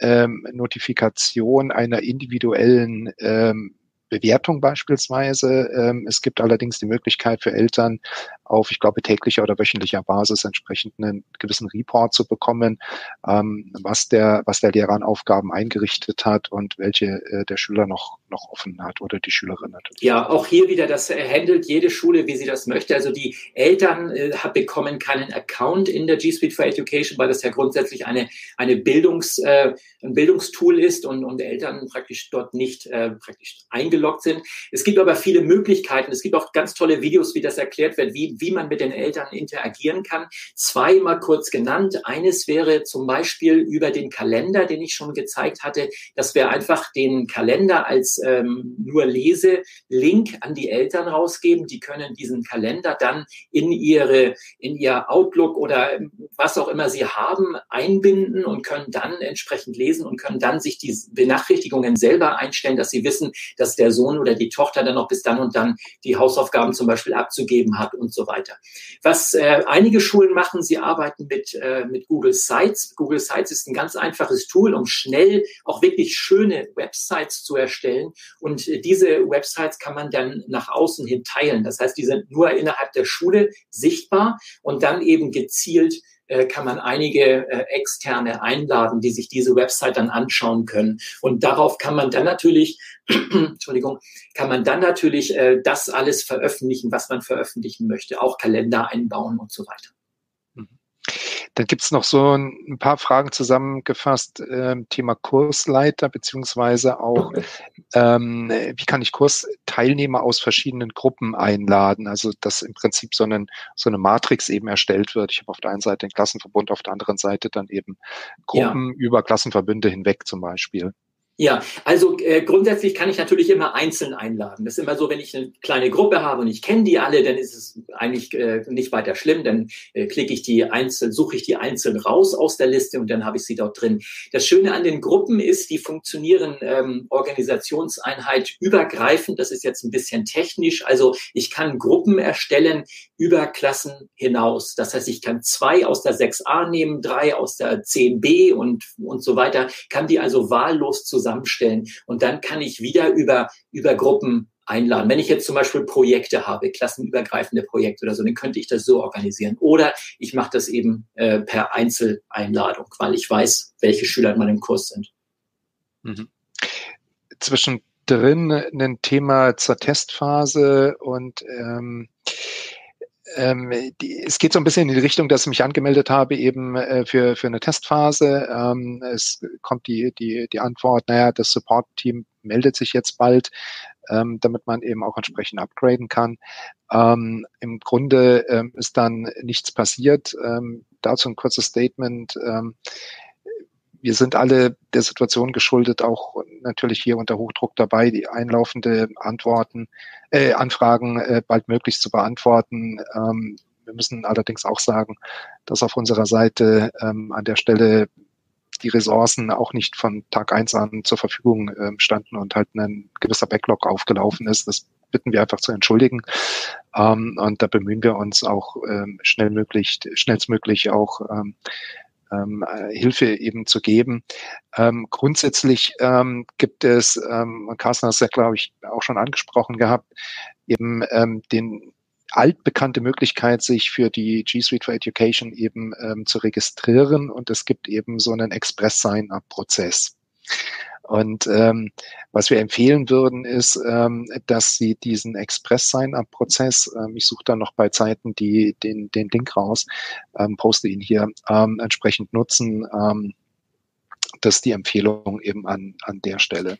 ähm, Notifikation einer individuellen ähm, Bewertung beispielsweise. Ähm, es gibt allerdings die Möglichkeit für Eltern auf, ich glaube, täglicher oder wöchentlicher Basis entsprechend einen gewissen Report zu bekommen, ähm, was der, was der Lehrer an Aufgaben eingerichtet hat und welche äh, der Schüler noch, noch offen hat oder die Schülerin natürlich. Ja, auch hier wieder, das handelt jede Schule, wie sie das möchte. Also die Eltern äh, bekommen keinen Account in der G Suite for Education, weil das ja grundsätzlich eine, eine Bildungs, äh, ein Bildungstool ist und, und Eltern praktisch dort nicht äh, praktisch eingeloggt eingeloggt sind. Es gibt aber viele Möglichkeiten. Es gibt auch ganz tolle Videos, wie das erklärt wird, wie, wie man mit den Eltern interagieren kann. Zweimal kurz genannt. Eines wäre zum Beispiel über den Kalender, den ich schon gezeigt hatte, dass wir einfach den Kalender als ähm, nur Lese-Link an die Eltern rausgeben. Die können diesen Kalender dann in ihre, in ihr Outlook oder was auch immer sie haben, einbinden und können dann entsprechend lesen und können dann sich die Benachrichtigungen selber einstellen, dass sie wissen, dass der Sohn oder die Tochter dann noch bis dann und dann die Hausaufgaben zum Beispiel abzugeben hat und so weiter. Was äh, einige Schulen machen, sie arbeiten mit, äh, mit Google Sites. Google Sites ist ein ganz einfaches Tool, um schnell auch wirklich schöne Websites zu erstellen. Und äh, diese Websites kann man dann nach außen hin teilen. Das heißt, die sind nur innerhalb der Schule sichtbar und dann eben gezielt äh, kann man einige äh, externe einladen, die sich diese Website dann anschauen können. Und darauf kann man dann natürlich, Entschuldigung, kann man dann natürlich äh, das alles veröffentlichen, was man veröffentlichen möchte, auch Kalender einbauen und so weiter. Dann gibt es noch so ein, ein, paar Fragen zusammengefasst, äh, Thema Kursleiter, beziehungsweise auch, ähm, wie kann ich Kursteilnehmer aus verschiedenen Gruppen einladen? Also, dass im Prinzip so, einen, so eine Matrix eben erstellt wird. Ich habe auf der einen Seite den Klassenverbund, auf der anderen Seite dann eben Gruppen ja. über Klassenverbünde hinweg zum Beispiel. Ja, also äh, grundsätzlich kann ich natürlich immer einzeln einladen. Das ist immer so, wenn ich eine kleine Gruppe habe und ich kenne die alle, dann ist es eigentlich äh, nicht weiter schlimm. Dann äh, klicke ich die einzeln, suche ich die einzeln raus aus der Liste und dann habe ich sie dort drin. Das Schöne an den Gruppen ist, die funktionieren ähm, Organisationseinheit übergreifend. Das ist jetzt ein bisschen technisch. Also ich kann Gruppen erstellen über Klassen hinaus. Das heißt, ich kann zwei aus der 6a nehmen, drei aus der 10b und, und so weiter, kann die also wahllos zusammen zusammenstellen. Und dann kann ich wieder über, über Gruppen einladen. Wenn ich jetzt zum Beispiel Projekte habe, klassenübergreifende Projekte oder so, dann könnte ich das so organisieren. Oder ich mache das eben äh, per Einzeleinladung, weil ich weiß, welche Schüler in meinem Kurs sind. Mhm. Zwischendrin ein Thema zur Testphase und ähm, ähm, die, es geht so ein bisschen in die Richtung, dass ich mich angemeldet habe eben äh, für, für eine Testphase. Ähm, es kommt die, die, die Antwort, naja, das Support-Team meldet sich jetzt bald, ähm, damit man eben auch entsprechend upgraden kann. Ähm, Im Grunde ähm, ist dann nichts passiert. Ähm, dazu ein kurzes Statement. Wir sind alle der Situation geschuldet, auch natürlich hier unter Hochdruck dabei, die einlaufende Antworten, äh, Anfragen äh, bald möglichst zu beantworten. Ähm, wir müssen allerdings auch sagen, dass auf unserer Seite ähm, an der Stelle die Ressourcen auch nicht von Tag eins an zur Verfügung ähm, standen und halt ein gewisser Backlog aufgelaufen ist. Das bitten wir einfach zu entschuldigen. Ähm, und da bemühen wir uns auch ähm, schnell möglich, schnellstmöglich auch ähm, ähm, äh, Hilfe eben zu geben. Ähm, grundsätzlich ähm, gibt es, ähm, Carsten hat es ja, glaube ich, auch schon angesprochen gehabt, eben ähm, den altbekannte Möglichkeit, sich für die G Suite for Education eben ähm, zu registrieren und es gibt eben so einen Express-Sign-up-Prozess. Und ähm, was wir empfehlen würden, ist, ähm, dass Sie diesen Express-Sign-up-Prozess, ähm, ich suche da noch bei Zeiten die, den, den Link raus, ähm, poste ihn hier, ähm, entsprechend nutzen. Ähm, das ist die Empfehlung eben an, an der Stelle.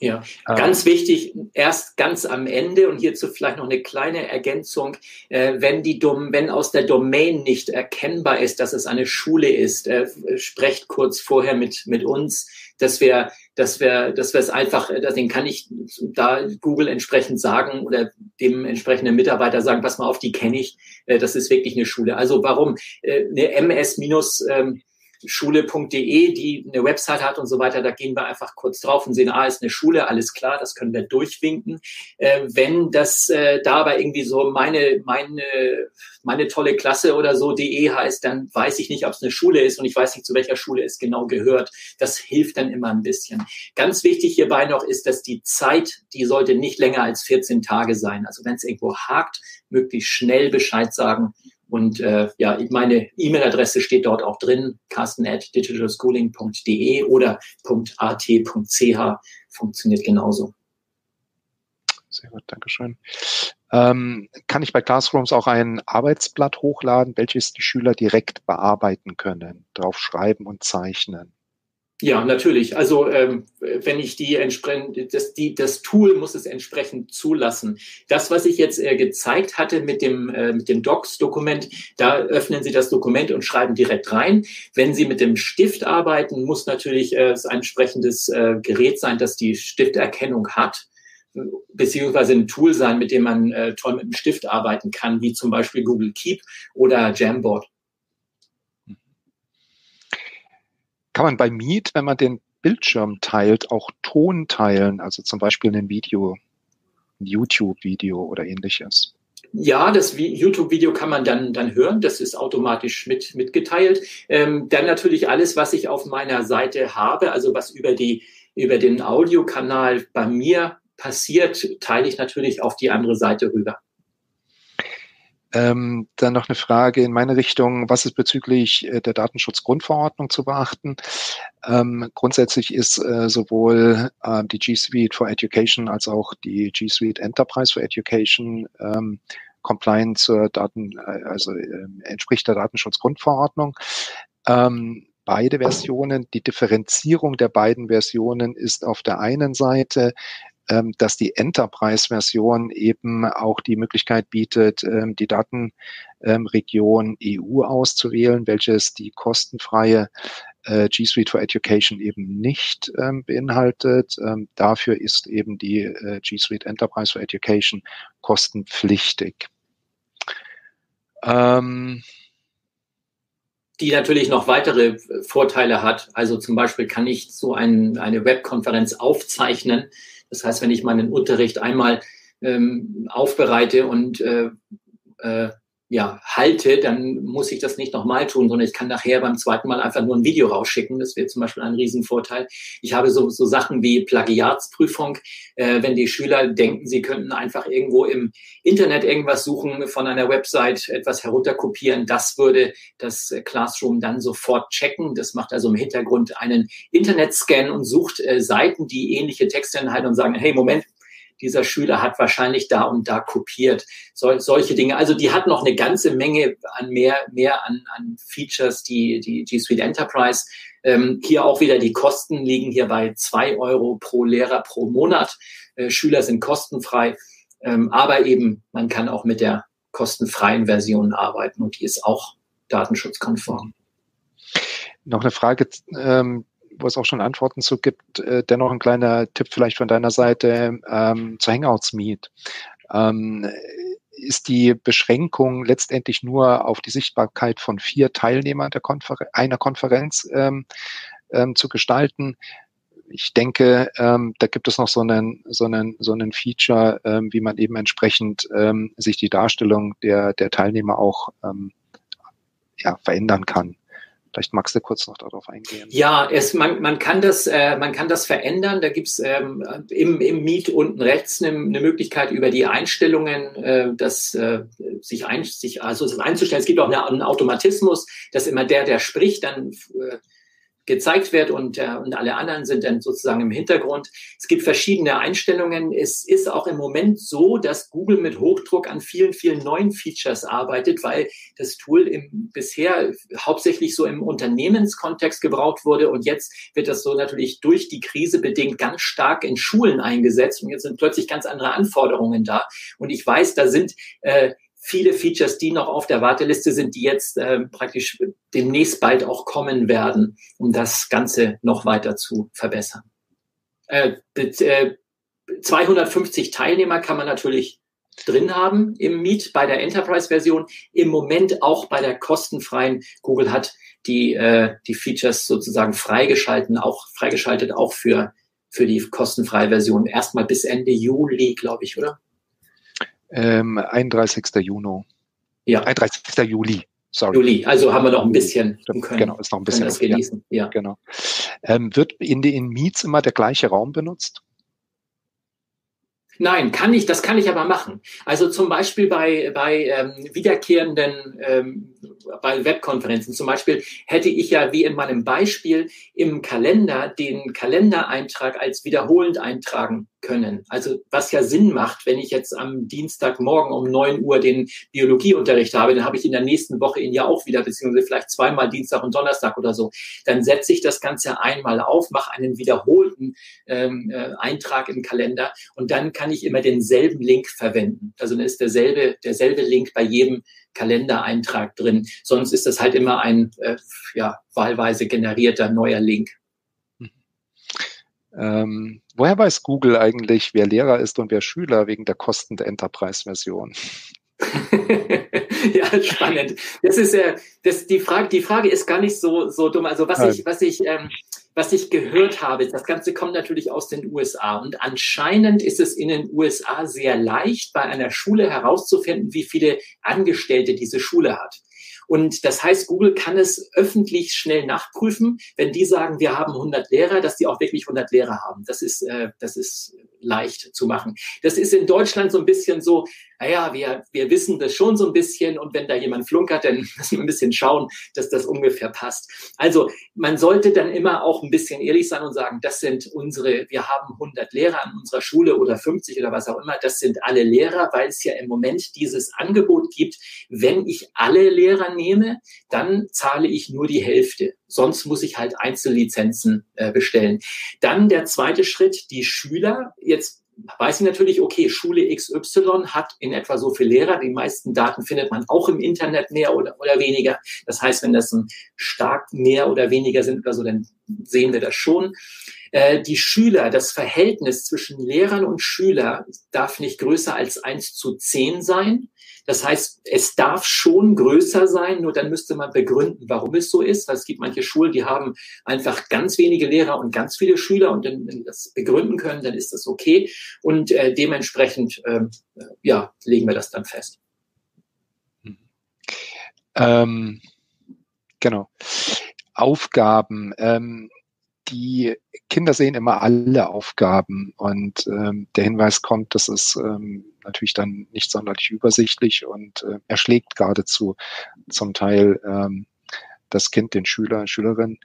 Ja, ah. ganz wichtig, erst ganz am Ende und hierzu vielleicht noch eine kleine Ergänzung, äh, wenn die Dom wenn aus der Domain nicht erkennbar ist, dass es eine Schule ist, äh, sprecht kurz vorher mit mit uns, dass wir dass wir dass wir es einfach, äh, den kann ich da Google entsprechend sagen oder dem entsprechenden Mitarbeiter sagen, pass mal auf, die kenne ich, äh, das ist wirklich eine Schule. Also warum äh, eine MS minus ähm, schule.de, die eine Website hat und so weiter, da gehen wir einfach kurz drauf und sehen, ah, ist eine Schule, alles klar, das können wir durchwinken. Äh, wenn das äh, da aber irgendwie so meine, meine, meine tolle Klasse oder so de heißt, dann weiß ich nicht, ob es eine Schule ist und ich weiß nicht, zu welcher Schule es genau gehört. Das hilft dann immer ein bisschen. Ganz wichtig hierbei noch ist, dass die Zeit, die sollte nicht länger als 14 Tage sein. Also wenn es irgendwo hakt, möglichst schnell Bescheid sagen und äh, ja, meine E-Mail-Adresse steht dort auch drin, carsten at digitalschooling.de oder .at.ch funktioniert genauso. Sehr gut, Dankeschön. Ähm, kann ich bei Classrooms auch ein Arbeitsblatt hochladen, welches die Schüler direkt bearbeiten können, drauf schreiben und zeichnen? Ja, natürlich. Also ähm, wenn ich die entsprechend, das, die, das Tool muss es entsprechend zulassen. Das, was ich jetzt äh, gezeigt hatte mit dem, äh, mit dem Docs-Dokument, da öffnen Sie das Dokument und schreiben direkt rein. Wenn Sie mit dem Stift arbeiten, muss natürlich äh, ein entsprechendes äh, Gerät sein, das die Stifterkennung hat beziehungsweise ein Tool sein, mit dem man äh, toll mit dem Stift arbeiten kann, wie zum Beispiel Google Keep oder Jamboard. Kann man bei Meet, wenn man den Bildschirm teilt, auch Ton teilen, also zum Beispiel ein Video, ein YouTube-Video oder ähnliches. Ja, das YouTube-Video kann man dann, dann hören. Das ist automatisch mit, mitgeteilt. Ähm, dann natürlich alles, was ich auf meiner Seite habe, also was über die, über den Audiokanal bei mir passiert, teile ich natürlich auf die andere Seite rüber. Ähm, dann noch eine Frage in meine Richtung. Was ist bezüglich äh, der Datenschutzgrundverordnung zu beachten? Ähm, grundsätzlich ist äh, sowohl äh, die G Suite for Education als auch die G Suite Enterprise for Education ähm, compliant zur Daten, äh, also ähm, entspricht der Datenschutzgrundverordnung. Ähm, beide Versionen. Die Differenzierung der beiden Versionen ist auf der einen Seite dass die Enterprise-Version eben auch die Möglichkeit bietet, ähm, die Datenregion EU auszuwählen, welches die kostenfreie äh, G Suite for Education eben nicht ähm, beinhaltet. dafür ist eben die äh, G Suite Enterprise for Education kostenpflichtig. Ähm, die natürlich noch weitere Vorteile hat. Also zum Beispiel kann ich so ein, eine Webkonferenz aufzeichnen das heißt, wenn ich meinen Unterricht einmal ähm, aufbereite und äh, äh, ja, halte, dann muss ich das nicht nochmal tun, sondern ich kann nachher beim zweiten Mal einfach nur ein Video rausschicken. Das wäre zum Beispiel ein Riesenvorteil. Ich habe so, so Sachen wie Plagiatsprüfung. Äh, wenn die Schüler denken, sie könnten einfach irgendwo im Internet irgendwas suchen, von einer Website etwas herunterkopieren, das würde das Classroom dann sofort checken. Das macht also im Hintergrund einen Internetscan und sucht äh, Seiten, die ähnliche Texte enthalten und sagen, hey, Moment, dieser Schüler hat wahrscheinlich da und da kopiert. Sol solche Dinge. Also die hat noch eine ganze Menge an mehr, mehr an, an Features, die, die G Suite Enterprise. Ähm, hier auch wieder die Kosten liegen hier bei zwei Euro pro Lehrer pro Monat. Äh, Schüler sind kostenfrei. Ähm, aber eben, man kann auch mit der kostenfreien Version arbeiten und die ist auch datenschutzkonform. noch eine Frage, ähm, wo es auch schon Antworten zu gibt. Äh, dennoch ein kleiner Tipp vielleicht von deiner Seite ähm, zu Hangouts Meet. Ähm, ist die Beschränkung letztendlich nur auf die Sichtbarkeit von vier Teilnehmern der Konfer einer Konferenz ähm, ähm, zu gestalten? Ich denke, ähm, da gibt es noch so einen, so einen, so einen Feature, ähm, wie man eben entsprechend ähm, sich die Darstellung der, der Teilnehmer auch ähm, ja, verändern kann. Vielleicht magst du kurz noch darauf eingehen. Ja, es, man, man, kann, das, äh, man kann das verändern. Da gibt's ähm, im, im Meet unten rechts eine, eine Möglichkeit über die Einstellungen, äh, das, äh, sich, ein, sich also einzustellen. Es gibt auch eine, einen Automatismus, dass immer der, der spricht, dann äh, gezeigt wird und, äh, und alle anderen sind dann sozusagen im Hintergrund. Es gibt verschiedene Einstellungen. Es ist auch im Moment so, dass Google mit Hochdruck an vielen, vielen neuen Features arbeitet, weil das Tool im, bisher hauptsächlich so im Unternehmenskontext gebraucht wurde und jetzt wird das so natürlich durch die Krise bedingt ganz stark in Schulen eingesetzt und jetzt sind plötzlich ganz andere Anforderungen da. Und ich weiß, da sind äh, viele Features, die noch auf der Warteliste sind, die jetzt äh, praktisch demnächst bald auch kommen werden, um das Ganze noch weiter zu verbessern. Äh, äh, 250 Teilnehmer kann man natürlich drin haben im Meet bei der Enterprise-Version. Im Moment auch bei der kostenfreien. Google hat die, äh, die Features sozusagen freigeschalten, auch freigeschaltet, auch für, für die kostenfreie Version. Erstmal bis Ende Juli, glaube ich, oder? Ähm, 31. Juni. Ja. 31. Juli. Sorry. Juli, also haben wir noch ein bisschen. Können, genau, ist noch ein bisschen. das genießen. Ja, ja. genau. Ähm, wird in den Meets immer der gleiche Raum benutzt? Nein, kann ich, das kann ich aber machen. Also zum Beispiel bei, bei ähm, wiederkehrenden, ähm, bei Webkonferenzen zum Beispiel hätte ich ja wie in meinem Beispiel im Kalender den Kalendereintrag als wiederholend eintragen können. Also was ja Sinn macht, wenn ich jetzt am Dienstagmorgen um neun Uhr den Biologieunterricht habe, dann habe ich in der nächsten Woche ihn ja auch wieder, beziehungsweise vielleicht zweimal Dienstag und Donnerstag oder so. Dann setze ich das Ganze einmal auf, mache einen wiederholten ähm, äh, Eintrag im Kalender und dann kann ich immer denselben Link verwenden. Also dann ist derselbe, derselbe Link bei jedem Kalendereintrag drin. Sonst ist das halt immer ein äh, ja, wahlweise generierter neuer Link. Ähm, woher weiß Google eigentlich, wer Lehrer ist und wer Schüler wegen der Kosten der Enterprise-Version? ja, spannend. Das ist ja, äh, das, die Frage, die Frage ist gar nicht so, so dumm. Also was Nein. ich, was ich, ähm, was ich gehört habe, das Ganze kommt natürlich aus den USA und anscheinend ist es in den USA sehr leicht, bei einer Schule herauszufinden, wie viele Angestellte diese Schule hat. Und das heißt, Google kann es öffentlich schnell nachprüfen, wenn die sagen, wir haben 100 Lehrer, dass die auch wirklich 100 Lehrer haben. Das ist, äh, das ist leicht zu machen. Das ist in Deutschland so ein bisschen so, naja, wir, wir wissen das schon so ein bisschen und wenn da jemand flunkert, dann müssen wir ein bisschen schauen, dass das ungefähr passt. Also man sollte dann immer auch ein bisschen ehrlich sein und sagen, das sind unsere, wir haben 100 Lehrer an unserer Schule oder 50 oder was auch immer, das sind alle Lehrer, weil es ja im Moment dieses Angebot gibt, wenn ich alle Lehrer nehme, dann zahle ich nur die Hälfte. Sonst muss ich halt Einzellizenzen äh, bestellen. Dann der zweite Schritt, die Schüler. Jetzt weiß ich natürlich, okay, Schule XY hat in etwa so viele Lehrer. Die meisten Daten findet man auch im Internet mehr oder, oder weniger. Das heißt, wenn das ein stark mehr oder weniger sind oder so, dann sehen wir das schon. Äh, die Schüler, das Verhältnis zwischen Lehrern und Schüler darf nicht größer als eins zu zehn sein. Das heißt, es darf schon größer sein, nur dann müsste man begründen, warum es so ist. Weil es gibt manche Schulen, die haben einfach ganz wenige Lehrer und ganz viele Schüler und wenn wir das begründen können, dann ist das okay. Und äh, dementsprechend, ähm, ja, legen wir das dann fest. Ähm, genau. Aufgaben. Ähm, die Kinder sehen immer alle Aufgaben und ähm, der Hinweis kommt, das ist ähm, natürlich dann nicht sonderlich übersichtlich und äh, erschlägt geradezu zum Teil ähm, das Kind, den Schüler, Schülerin.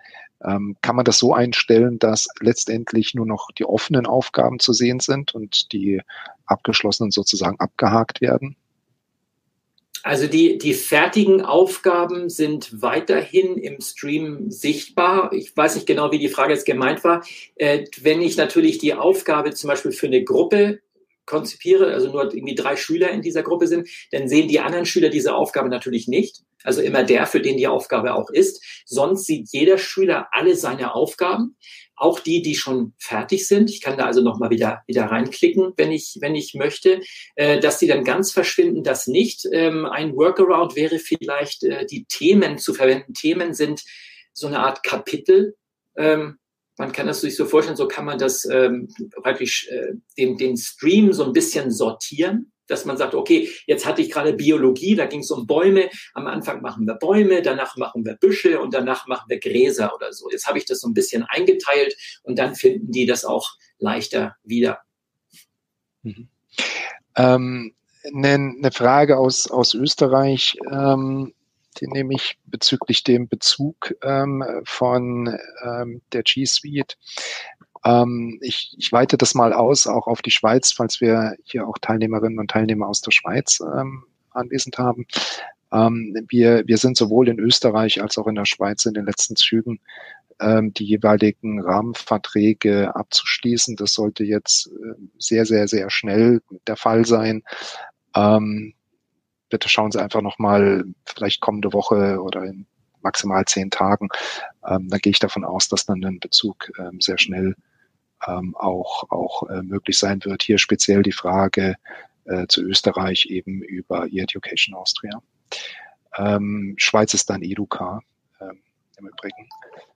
Ähm, kann man das so einstellen, dass letztendlich nur noch die offenen Aufgaben zu sehen sind und die abgeschlossenen sozusagen abgehakt werden? Also die, die fertigen Aufgaben sind weiterhin im Stream sichtbar. Ich weiß nicht genau, wie die Frage jetzt gemeint war. Äh, wenn ich natürlich die Aufgabe zum Beispiel für eine Gruppe konzipiere, also nur irgendwie drei Schüler in dieser Gruppe sind, dann sehen die anderen Schüler diese Aufgabe natürlich nicht. Also immer der, für den die Aufgabe auch ist. Sonst sieht jeder Schüler alle seine Aufgaben, auch die, die schon fertig sind. Ich kann da also nochmal wieder, wieder reinklicken, wenn ich, wenn ich möchte, äh, dass die dann ganz verschwinden, das nicht. Ähm, ein Workaround wäre vielleicht, äh, die Themen zu verwenden. Themen sind so eine Art Kapitel. Ähm, man kann das sich so vorstellen, so kann man das ähm, praktisch äh, den, den Stream so ein bisschen sortieren dass man sagt, okay, jetzt hatte ich gerade Biologie, da ging es um Bäume. Am Anfang machen wir Bäume, danach machen wir Büsche und danach machen wir Gräser oder so. Jetzt habe ich das so ein bisschen eingeteilt und dann finden die das auch leichter wieder. Mhm. Ähm, eine, eine Frage aus, aus Österreich. Ähm, die nehme ich bezüglich dem Bezug ähm, von ähm, der G Suite. Ähm, ich, ich weite das mal aus, auch auf die Schweiz, falls wir hier auch Teilnehmerinnen und Teilnehmer aus der Schweiz ähm, anwesend haben. Ähm, wir, wir sind sowohl in Österreich als auch in der Schweiz in den letzten Zügen ähm, die jeweiligen Rahmenverträge abzuschließen. Das sollte jetzt äh, sehr, sehr, sehr schnell der Fall sein. Ähm, bitte schauen Sie einfach nochmal, vielleicht kommende Woche oder in maximal zehn Tagen. Ähm, da gehe ich davon aus, dass dann ein Bezug ähm, sehr schnell ähm, auch, auch äh, möglich sein wird. Hier speziell die Frage äh, zu Österreich eben über E-Education Austria. Ähm, Schweiz ist dann EduCar ähm, im Übrigen.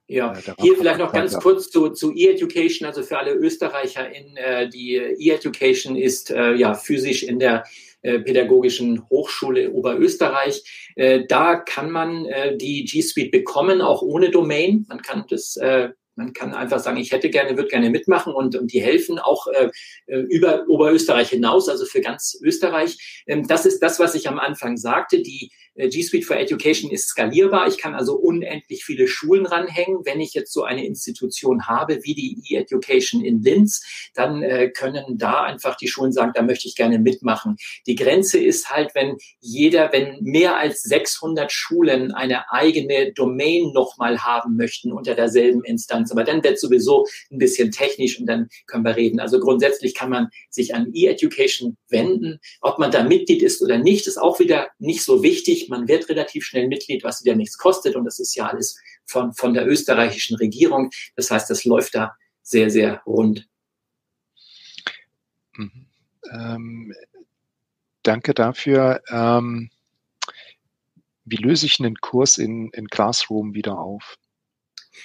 Ja, äh, hier vielleicht noch ganz kurz zu, zu E-Education, also für alle Österreicher in äh, die E-Education ist äh, ja physisch in der Pädagogischen Hochschule Oberösterreich. Da kann man die G Suite bekommen, auch ohne Domain. Man kann das man kann einfach sagen, ich hätte gerne, würde gerne mitmachen und, und die helfen auch äh, äh, über Oberösterreich hinaus, also für ganz Österreich. Ähm, das ist das, was ich am Anfang sagte. Die G Suite for Education ist skalierbar. Ich kann also unendlich viele Schulen ranhängen. Wenn ich jetzt so eine Institution habe wie die E-Education in Linz, dann äh, können da einfach die Schulen sagen, da möchte ich gerne mitmachen. Die Grenze ist halt, wenn jeder, wenn mehr als 600 Schulen eine eigene Domain nochmal haben möchten unter derselben Instanz. Aber dann wird sowieso ein bisschen technisch und dann können wir reden. Also grundsätzlich kann man sich an E-Education wenden. Ob man da Mitglied ist oder nicht, ist auch wieder nicht so wichtig man wird relativ schnell Mitglied, was wieder nichts kostet. Und das ist ja alles von, von der österreichischen Regierung. Das heißt, das läuft da sehr, sehr rund. Mhm. Ähm, danke dafür. Ähm, wie löse ich einen Kurs in, in Classroom wieder auf?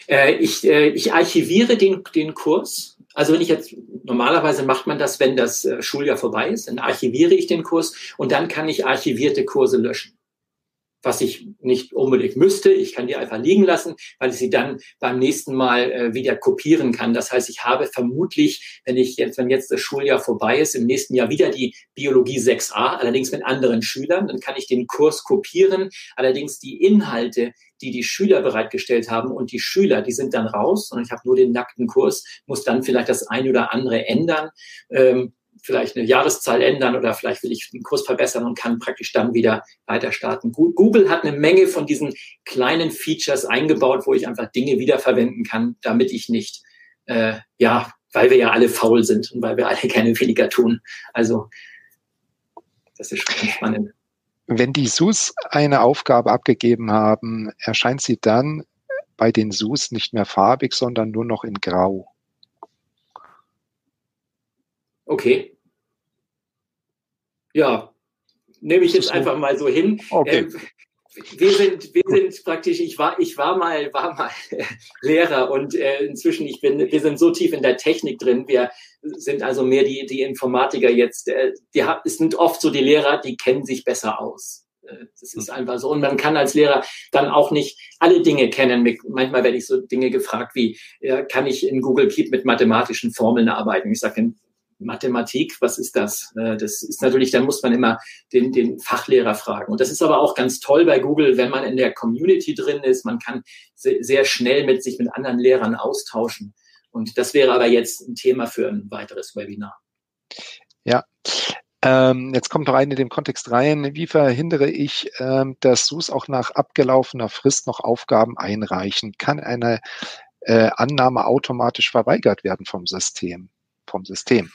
Äh, ich, äh, ich archiviere den, den Kurs. Also wenn ich jetzt, normalerweise macht man das, wenn das äh, Schuljahr vorbei ist, dann archiviere ich den Kurs und dann kann ich archivierte Kurse löschen was ich nicht unbedingt müsste. Ich kann die einfach liegen lassen, weil ich sie dann beim nächsten Mal äh, wieder kopieren kann. Das heißt, ich habe vermutlich, wenn ich jetzt, wenn jetzt das Schuljahr vorbei ist, im nächsten Jahr wieder die Biologie 6a, allerdings mit anderen Schülern, dann kann ich den Kurs kopieren. Allerdings die Inhalte, die die Schüler bereitgestellt haben und die Schüler, die sind dann raus und ich habe nur den nackten Kurs, muss dann vielleicht das eine oder andere ändern. Ähm, vielleicht eine Jahreszahl ändern oder vielleicht will ich den Kurs verbessern und kann praktisch dann wieder weiter starten. Google hat eine Menge von diesen kleinen Features eingebaut, wo ich einfach Dinge wiederverwenden kann, damit ich nicht, äh, ja, weil wir ja alle faul sind und weil wir alle keine weniger tun. Also das ist schon spannend. Wenn die SUS eine Aufgabe abgegeben haben, erscheint sie dann bei den SUS nicht mehr farbig, sondern nur noch in Grau. Okay. Ja, nehme ich jetzt einfach mal so hin. Okay. Ähm, wir sind, wir sind praktisch, ich war, ich war mal, war mal Lehrer und äh, inzwischen, ich bin, wir sind so tief in der Technik drin. Wir sind also mehr die, die Informatiker jetzt. Äh, die, es sind oft so die Lehrer, die kennen sich besser aus. Äh, das ist mhm. einfach so. Und man kann als Lehrer dann auch nicht alle Dinge kennen. Manchmal werde ich so Dinge gefragt wie, äh, kann ich in Google Keep mit mathematischen Formeln arbeiten? Ich sage, Mathematik, was ist das? Äh, das ist natürlich, dann muss man immer den, den Fachlehrer fragen. Und das ist aber auch ganz toll bei Google, wenn man in der Community drin ist. Man kann sehr schnell mit sich mit anderen Lehrern austauschen. Und das wäre aber jetzt ein Thema für ein weiteres Webinar. Ja. Ähm, jetzt kommt noch eine in dem Kontext rein. Wie verhindere ich, ähm, dass SUS auch nach abgelaufener Frist noch Aufgaben einreichen? Kann eine äh, Annahme automatisch verweigert werden vom System? Vom System?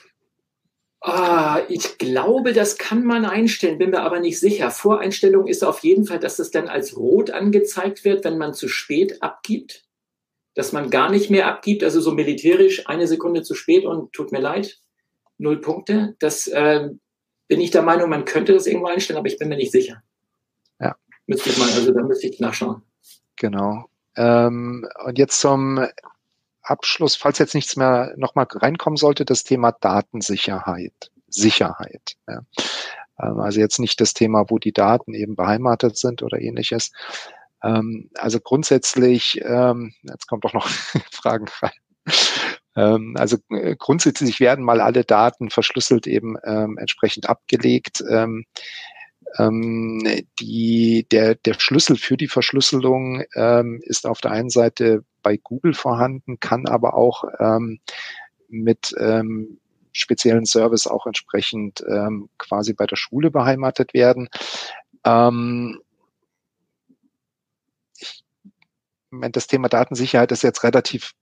Ah, ich glaube, das kann man einstellen, bin mir aber nicht sicher. Voreinstellung ist auf jeden Fall, dass es dann als rot angezeigt wird, wenn man zu spät abgibt. Dass man gar nicht mehr abgibt, also so militärisch eine Sekunde zu spät und tut mir leid, null Punkte. Das äh, bin ich der Meinung, man könnte das irgendwo einstellen, aber ich bin mir nicht sicher. Ja. Müsste ich mal, also da müsste ich nachschauen. Genau. Ähm, und jetzt zum Abschluss, falls jetzt nichts mehr nochmal reinkommen sollte, das Thema Datensicherheit. Sicherheit. Ja. Ähm, also jetzt nicht das Thema, wo die Daten eben beheimatet sind oder ähnliches. Ähm, also grundsätzlich, ähm, jetzt kommt doch noch Fragen rein. Also äh, grundsätzlich werden mal alle Daten verschlüsselt eben entsprechend abgelegt. Die, der, der Schlüssel für die Verschlüsselung ist auf der einen Seite bei Google vorhanden, kann aber auch ähm, mit ähm, speziellen Service auch entsprechend ähm, quasi bei der Schule beheimatet werden. Ähm, ich, das Thema Datensicherheit ist jetzt relativ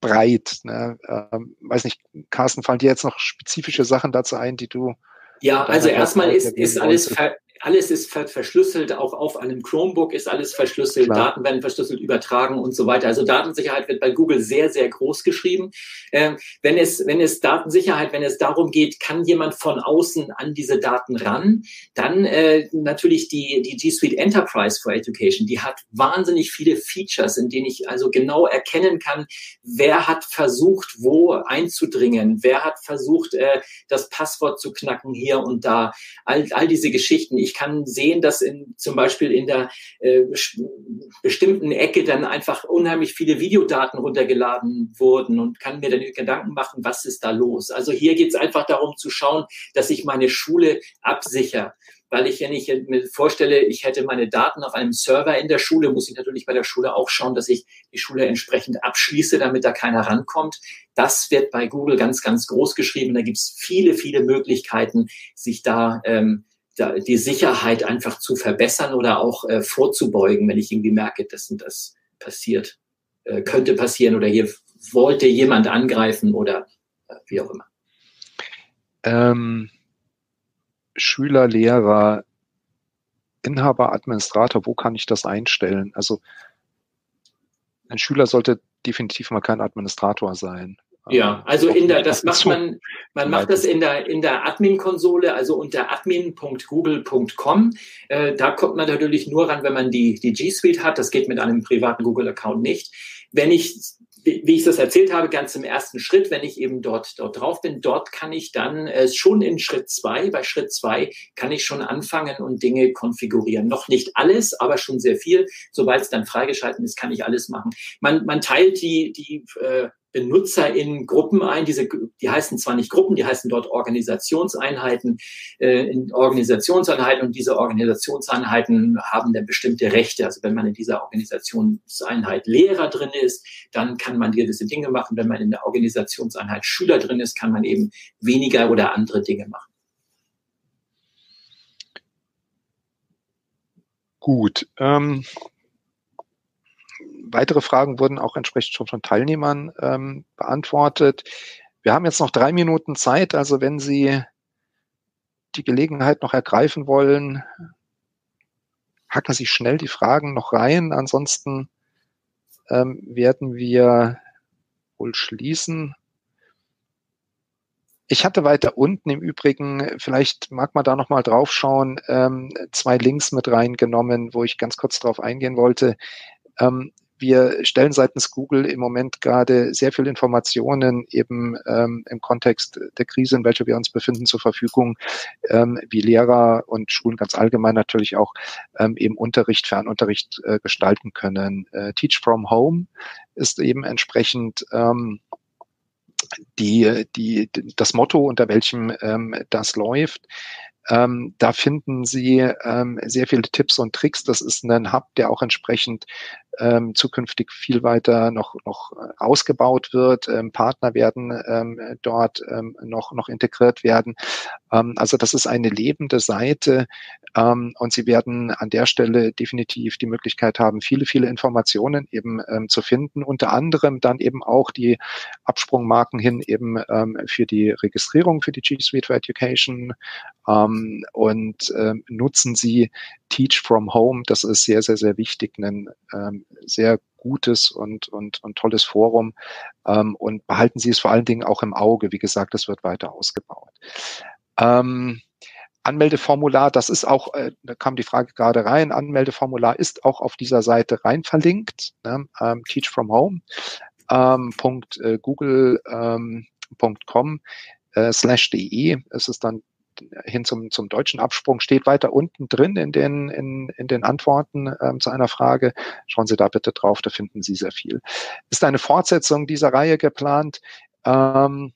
breit. Ne? Ähm, weiß nicht, Carsten, fallen dir jetzt noch spezifische Sachen dazu ein, die du ja, also erstmal ist, ist alles ver alles ist verschlüsselt, auch auf einem Chromebook ist alles verschlüsselt, Klar. Daten werden verschlüsselt übertragen und so weiter. Also Datensicherheit wird bei Google sehr, sehr groß geschrieben. Ähm, wenn es, wenn es Datensicherheit, wenn es darum geht, kann jemand von außen an diese Daten ran, dann äh, natürlich die, die G Suite Enterprise for Education, die hat wahnsinnig viele Features, in denen ich also genau erkennen kann, wer hat versucht, wo einzudringen, wer hat versucht, äh, das Passwort zu knacken hier und da. All, all diese Geschichten ich kann sehen, dass in, zum Beispiel in der äh, bestimmten Ecke dann einfach unheimlich viele Videodaten runtergeladen wurden und kann mir dann Gedanken machen, was ist da los. Also hier geht es einfach darum zu schauen, dass ich meine Schule absichere weil ich, wenn ich mir vorstelle, ich hätte meine Daten auf einem Server in der Schule, muss ich natürlich bei der Schule auch schauen, dass ich die Schule entsprechend abschließe, damit da keiner rankommt. Das wird bei Google ganz, ganz groß geschrieben. Da gibt es viele, viele Möglichkeiten, sich da ähm, die Sicherheit einfach zu verbessern oder auch äh, vorzubeugen, wenn ich irgendwie merke, dass und das passiert, äh, könnte passieren oder hier wollte jemand angreifen oder äh, wie auch immer. Ähm, Schüler, Lehrer, Inhaber, Administrator, wo kann ich das einstellen? Also ein Schüler sollte definitiv mal kein Administrator sein. Ja, also in der, das macht man, man macht das in der, in der Admin-Konsole, also unter admin.google.com. Äh, da kommt man natürlich nur ran, wenn man die, die G Suite hat. Das geht mit einem privaten Google-Account nicht. Wenn ich wie ich das erzählt habe, ganz im ersten Schritt, wenn ich eben dort, dort drauf bin, dort kann ich dann äh, schon in Schritt zwei, bei Schritt zwei kann ich schon anfangen und Dinge konfigurieren. Noch nicht alles, aber schon sehr viel. Sobald es dann freigeschalten ist, kann ich alles machen. Man, man teilt die, die äh, Benutzer in Gruppen ein. Diese, die heißen zwar nicht Gruppen, die heißen dort Organisationseinheiten, äh, in Organisationseinheiten und diese Organisationseinheiten haben dann bestimmte Rechte. Also wenn man in dieser Organisationseinheit Lehrer drin ist, dann kann man gewisse Dinge machen. Wenn man in der Organisationseinheit Schüler drin ist, kann man eben weniger oder andere Dinge machen. Gut. Ähm, weitere Fragen wurden auch entsprechend schon von Teilnehmern ähm, beantwortet. Wir haben jetzt noch drei Minuten Zeit, also wenn Sie die Gelegenheit noch ergreifen wollen, hacken Sie schnell die Fragen noch rein. Ansonsten ähm, werden wir wohl schließen. Ich hatte weiter unten im Übrigen, vielleicht mag man da nochmal drauf schauen, ähm, zwei Links mit reingenommen, wo ich ganz kurz drauf eingehen wollte. Ähm, wir stellen seitens Google im Moment gerade sehr viel Informationen eben ähm, im Kontext der Krise, in welcher wir uns befinden, zur Verfügung, ähm, wie Lehrer und Schulen ganz allgemein natürlich auch ähm, eben Unterricht, Fernunterricht äh, gestalten können. Äh, Teach from Home ist eben entsprechend ähm, die, die, das Motto, unter welchem ähm, das läuft. Ähm, da finden Sie ähm, sehr viele Tipps und Tricks. Das ist ein Hub, der auch entsprechend ähm, zukünftig viel weiter noch, noch ausgebaut wird. Ähm, Partner werden ähm, dort ähm, noch, noch integriert werden. Ähm, also das ist eine lebende Seite ähm, und Sie werden an der Stelle definitiv die Möglichkeit haben, viele, viele Informationen eben ähm, zu finden. Unter anderem dann eben auch die Absprungmarken hin eben ähm, für die Registrierung für die G Suite for Education ähm, und ähm, nutzen Sie Teach from Home. Das ist sehr, sehr, sehr wichtig, ein ähm, sehr gutes und, und, und tolles Forum. Ähm, und behalten Sie es vor allen Dingen auch im Auge. Wie gesagt, es wird weiter ausgebaut. Ähm, Anmeldeformular, das ist auch, äh, da kam die Frage gerade rein, Anmeldeformular ist auch auf dieser Seite rein verlinkt, ne? ähm, Teach from Home. Ähm, Punkt, äh, google.com ähm, äh, slash de ist es dann hin zum, zum deutschen Absprung steht weiter unten drin in den, in, in den Antworten ähm, zu einer Frage. Schauen Sie da bitte drauf, da finden Sie sehr viel. Ist eine Fortsetzung dieser Reihe geplant? Ähm,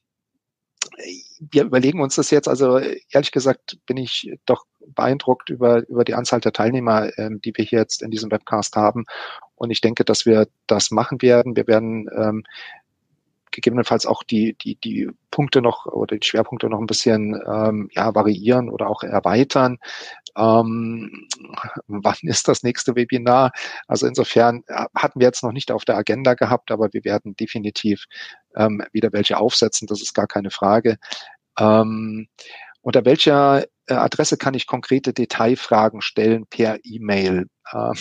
wir überlegen uns das jetzt, also ehrlich gesagt bin ich doch beeindruckt über, über die Anzahl der Teilnehmer, ähm, die wir hier jetzt in diesem Webcast haben. Und ich denke, dass wir das machen werden. Wir werden ähm, gegebenenfalls auch die, die, die Punkte noch oder die Schwerpunkte noch ein bisschen ähm, ja, variieren oder auch erweitern. Ähm, wann ist das nächste Webinar? Also insofern äh, hatten wir jetzt noch nicht auf der Agenda gehabt, aber wir werden definitiv ähm, wieder welche aufsetzen, das ist gar keine Frage. Ähm, unter welcher äh, Adresse kann ich konkrete Detailfragen stellen per E-Mail? Ähm,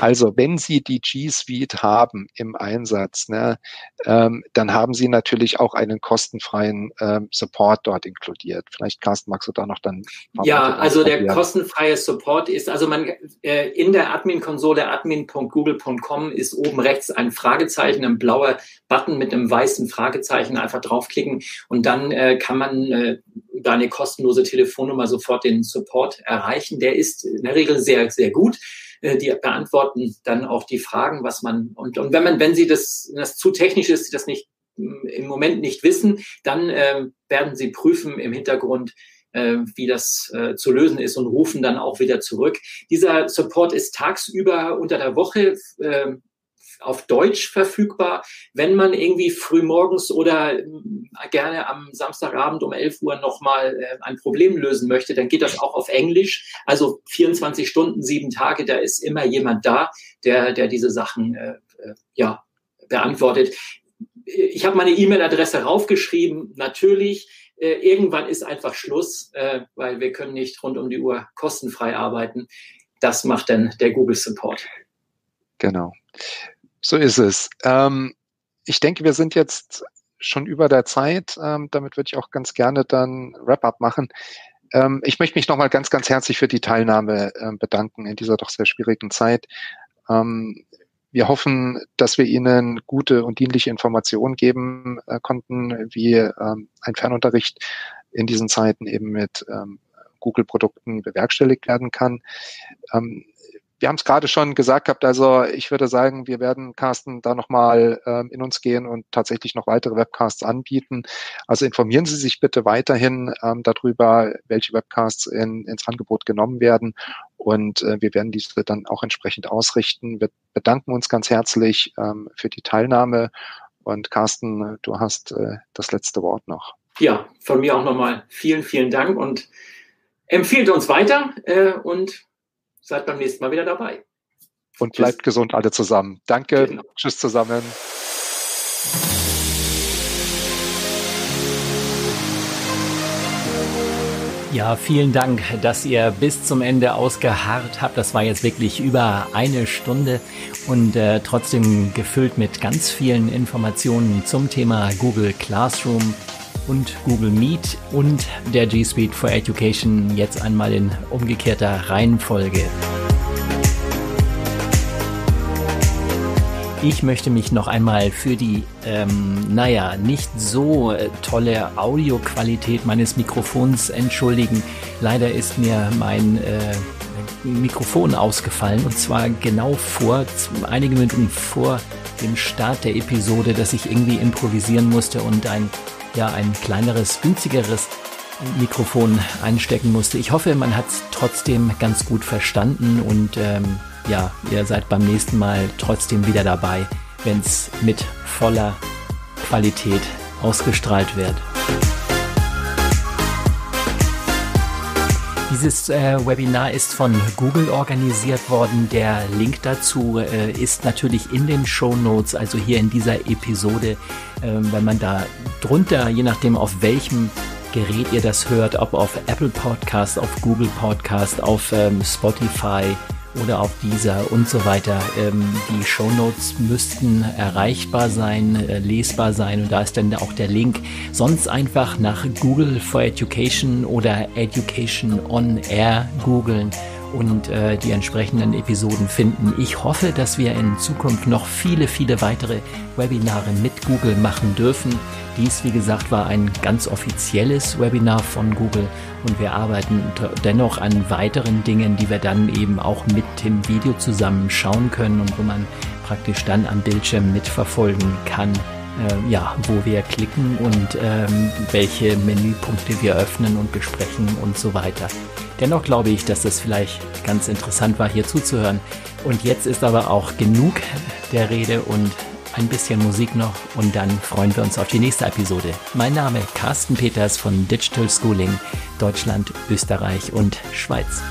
also wenn Sie die G Suite haben im Einsatz, ne, ähm, dann haben Sie natürlich auch einen kostenfreien ähm, Support dort inkludiert. Vielleicht Carsten, magst du da noch dann? Ja, also der kostenfreie Support ist, also man äh, in der Admin-Konsole admin.google.com ist oben rechts ein Fragezeichen, ein blauer Button mit einem weißen Fragezeichen. Einfach draufklicken und dann äh, kann man äh, über eine kostenlose Telefonnummer sofort den Support erreichen. Der ist in der Regel sehr, sehr gut. Äh, die beantworten dann auch die Fragen, was man und, und wenn man, wenn sie das, wenn das zu technisch ist, sie das nicht mm, im Moment nicht wissen, dann äh, werden sie prüfen im Hintergrund, äh, wie das äh, zu lösen ist und rufen dann auch wieder zurück. Dieser Support ist tagsüber unter der Woche äh, auf Deutsch verfügbar. Wenn man irgendwie früh morgens oder äh, gerne am Samstagabend um 11 Uhr nochmal äh, ein Problem lösen möchte, dann geht das auch auf Englisch. Also 24 Stunden, sieben Tage, da ist immer jemand da, der, der diese Sachen äh, äh ja, beantwortet. Ich habe meine E-Mail-Adresse raufgeschrieben. Natürlich, äh, irgendwann ist einfach Schluss, äh, weil wir können nicht rund um die Uhr kostenfrei arbeiten. Das macht dann der Google Support. Genau. So ist es. Ähm, ich denke, wir sind jetzt schon über der Zeit. Ähm, damit würde ich auch ganz gerne dann Wrap-up machen. Ähm, ich möchte mich nochmal ganz, ganz herzlich für die Teilnahme äh, bedanken in dieser doch sehr schwierigen Zeit. Ähm, wir hoffen, dass wir Ihnen gute und dienliche Informationen geben äh, konnten, wie ähm, ein Fernunterricht in diesen Zeiten eben mit ähm, Google-Produkten bewerkstelligt werden kann. Wir haben es gerade schon gesagt gehabt, also ich würde sagen, wir werden Carsten da nochmal ähm, in uns gehen und tatsächlich noch weitere Webcasts anbieten. Also informieren Sie sich bitte weiterhin ähm, darüber, welche Webcasts in, ins Angebot genommen werden. Und äh, wir werden diese dann auch entsprechend ausrichten. Wir bedanken uns ganz herzlich ähm, für die Teilnahme. Und Carsten, du hast äh, das letzte Wort noch. Ja, von mir auch nochmal vielen, vielen Dank und empfiehlt uns weiter äh, und seid beim nächsten Mal wieder dabei. Und bleibt Tschüss. gesund alle zusammen. Danke. Genau. Tschüss zusammen. Ja, vielen Dank, dass ihr bis zum Ende ausgeharrt habt. Das war jetzt wirklich über eine Stunde und äh, trotzdem gefüllt mit ganz vielen Informationen zum Thema Google Classroom und Google Meet und der G Suite for Education jetzt einmal in umgekehrter Reihenfolge. Ich möchte mich noch einmal für die, ähm, naja, nicht so äh, tolle Audioqualität meines Mikrofons entschuldigen. Leider ist mir mein äh, Mikrofon ausgefallen und zwar genau vor, einige Minuten vor dem Start der Episode, dass ich irgendwie improvisieren musste und ein ja ein kleineres, günstigeres Mikrofon einstecken musste. Ich hoffe, man hat es trotzdem ganz gut verstanden und ähm, ja, ihr seid beim nächsten Mal trotzdem wieder dabei, wenn es mit voller Qualität ausgestrahlt wird. Dieses äh, Webinar ist von Google organisiert worden. Der Link dazu äh, ist natürlich in den Show Notes, also hier in dieser Episode. Äh, wenn man da drunter, je nachdem auf welchem Gerät ihr das hört, ob auf Apple Podcast, auf Google Podcast, auf ähm, Spotify, oder auf dieser und so weiter. Ähm, die Show Notes müssten erreichbar sein, äh, lesbar sein und da ist dann auch der Link. Sonst einfach nach Google for Education oder Education on Air googeln und äh, die entsprechenden Episoden finden. Ich hoffe, dass wir in Zukunft noch viele, viele weitere Webinare mit Google machen dürfen. Dies, wie gesagt, war ein ganz offizielles Webinar von Google und wir arbeiten dennoch an weiteren Dingen, die wir dann eben auch mit dem Video zusammen schauen können und wo man praktisch dann am Bildschirm mitverfolgen kann, äh, ja, wo wir klicken und ähm, welche Menüpunkte wir öffnen und besprechen und so weiter. Dennoch glaube ich, dass das vielleicht ganz interessant war, hier zuzuhören. Und jetzt ist aber auch genug der Rede und ein bisschen Musik noch und dann freuen wir uns auf die nächste Episode. Mein Name Carsten Peters von Digital Schooling Deutschland, Österreich und Schweiz.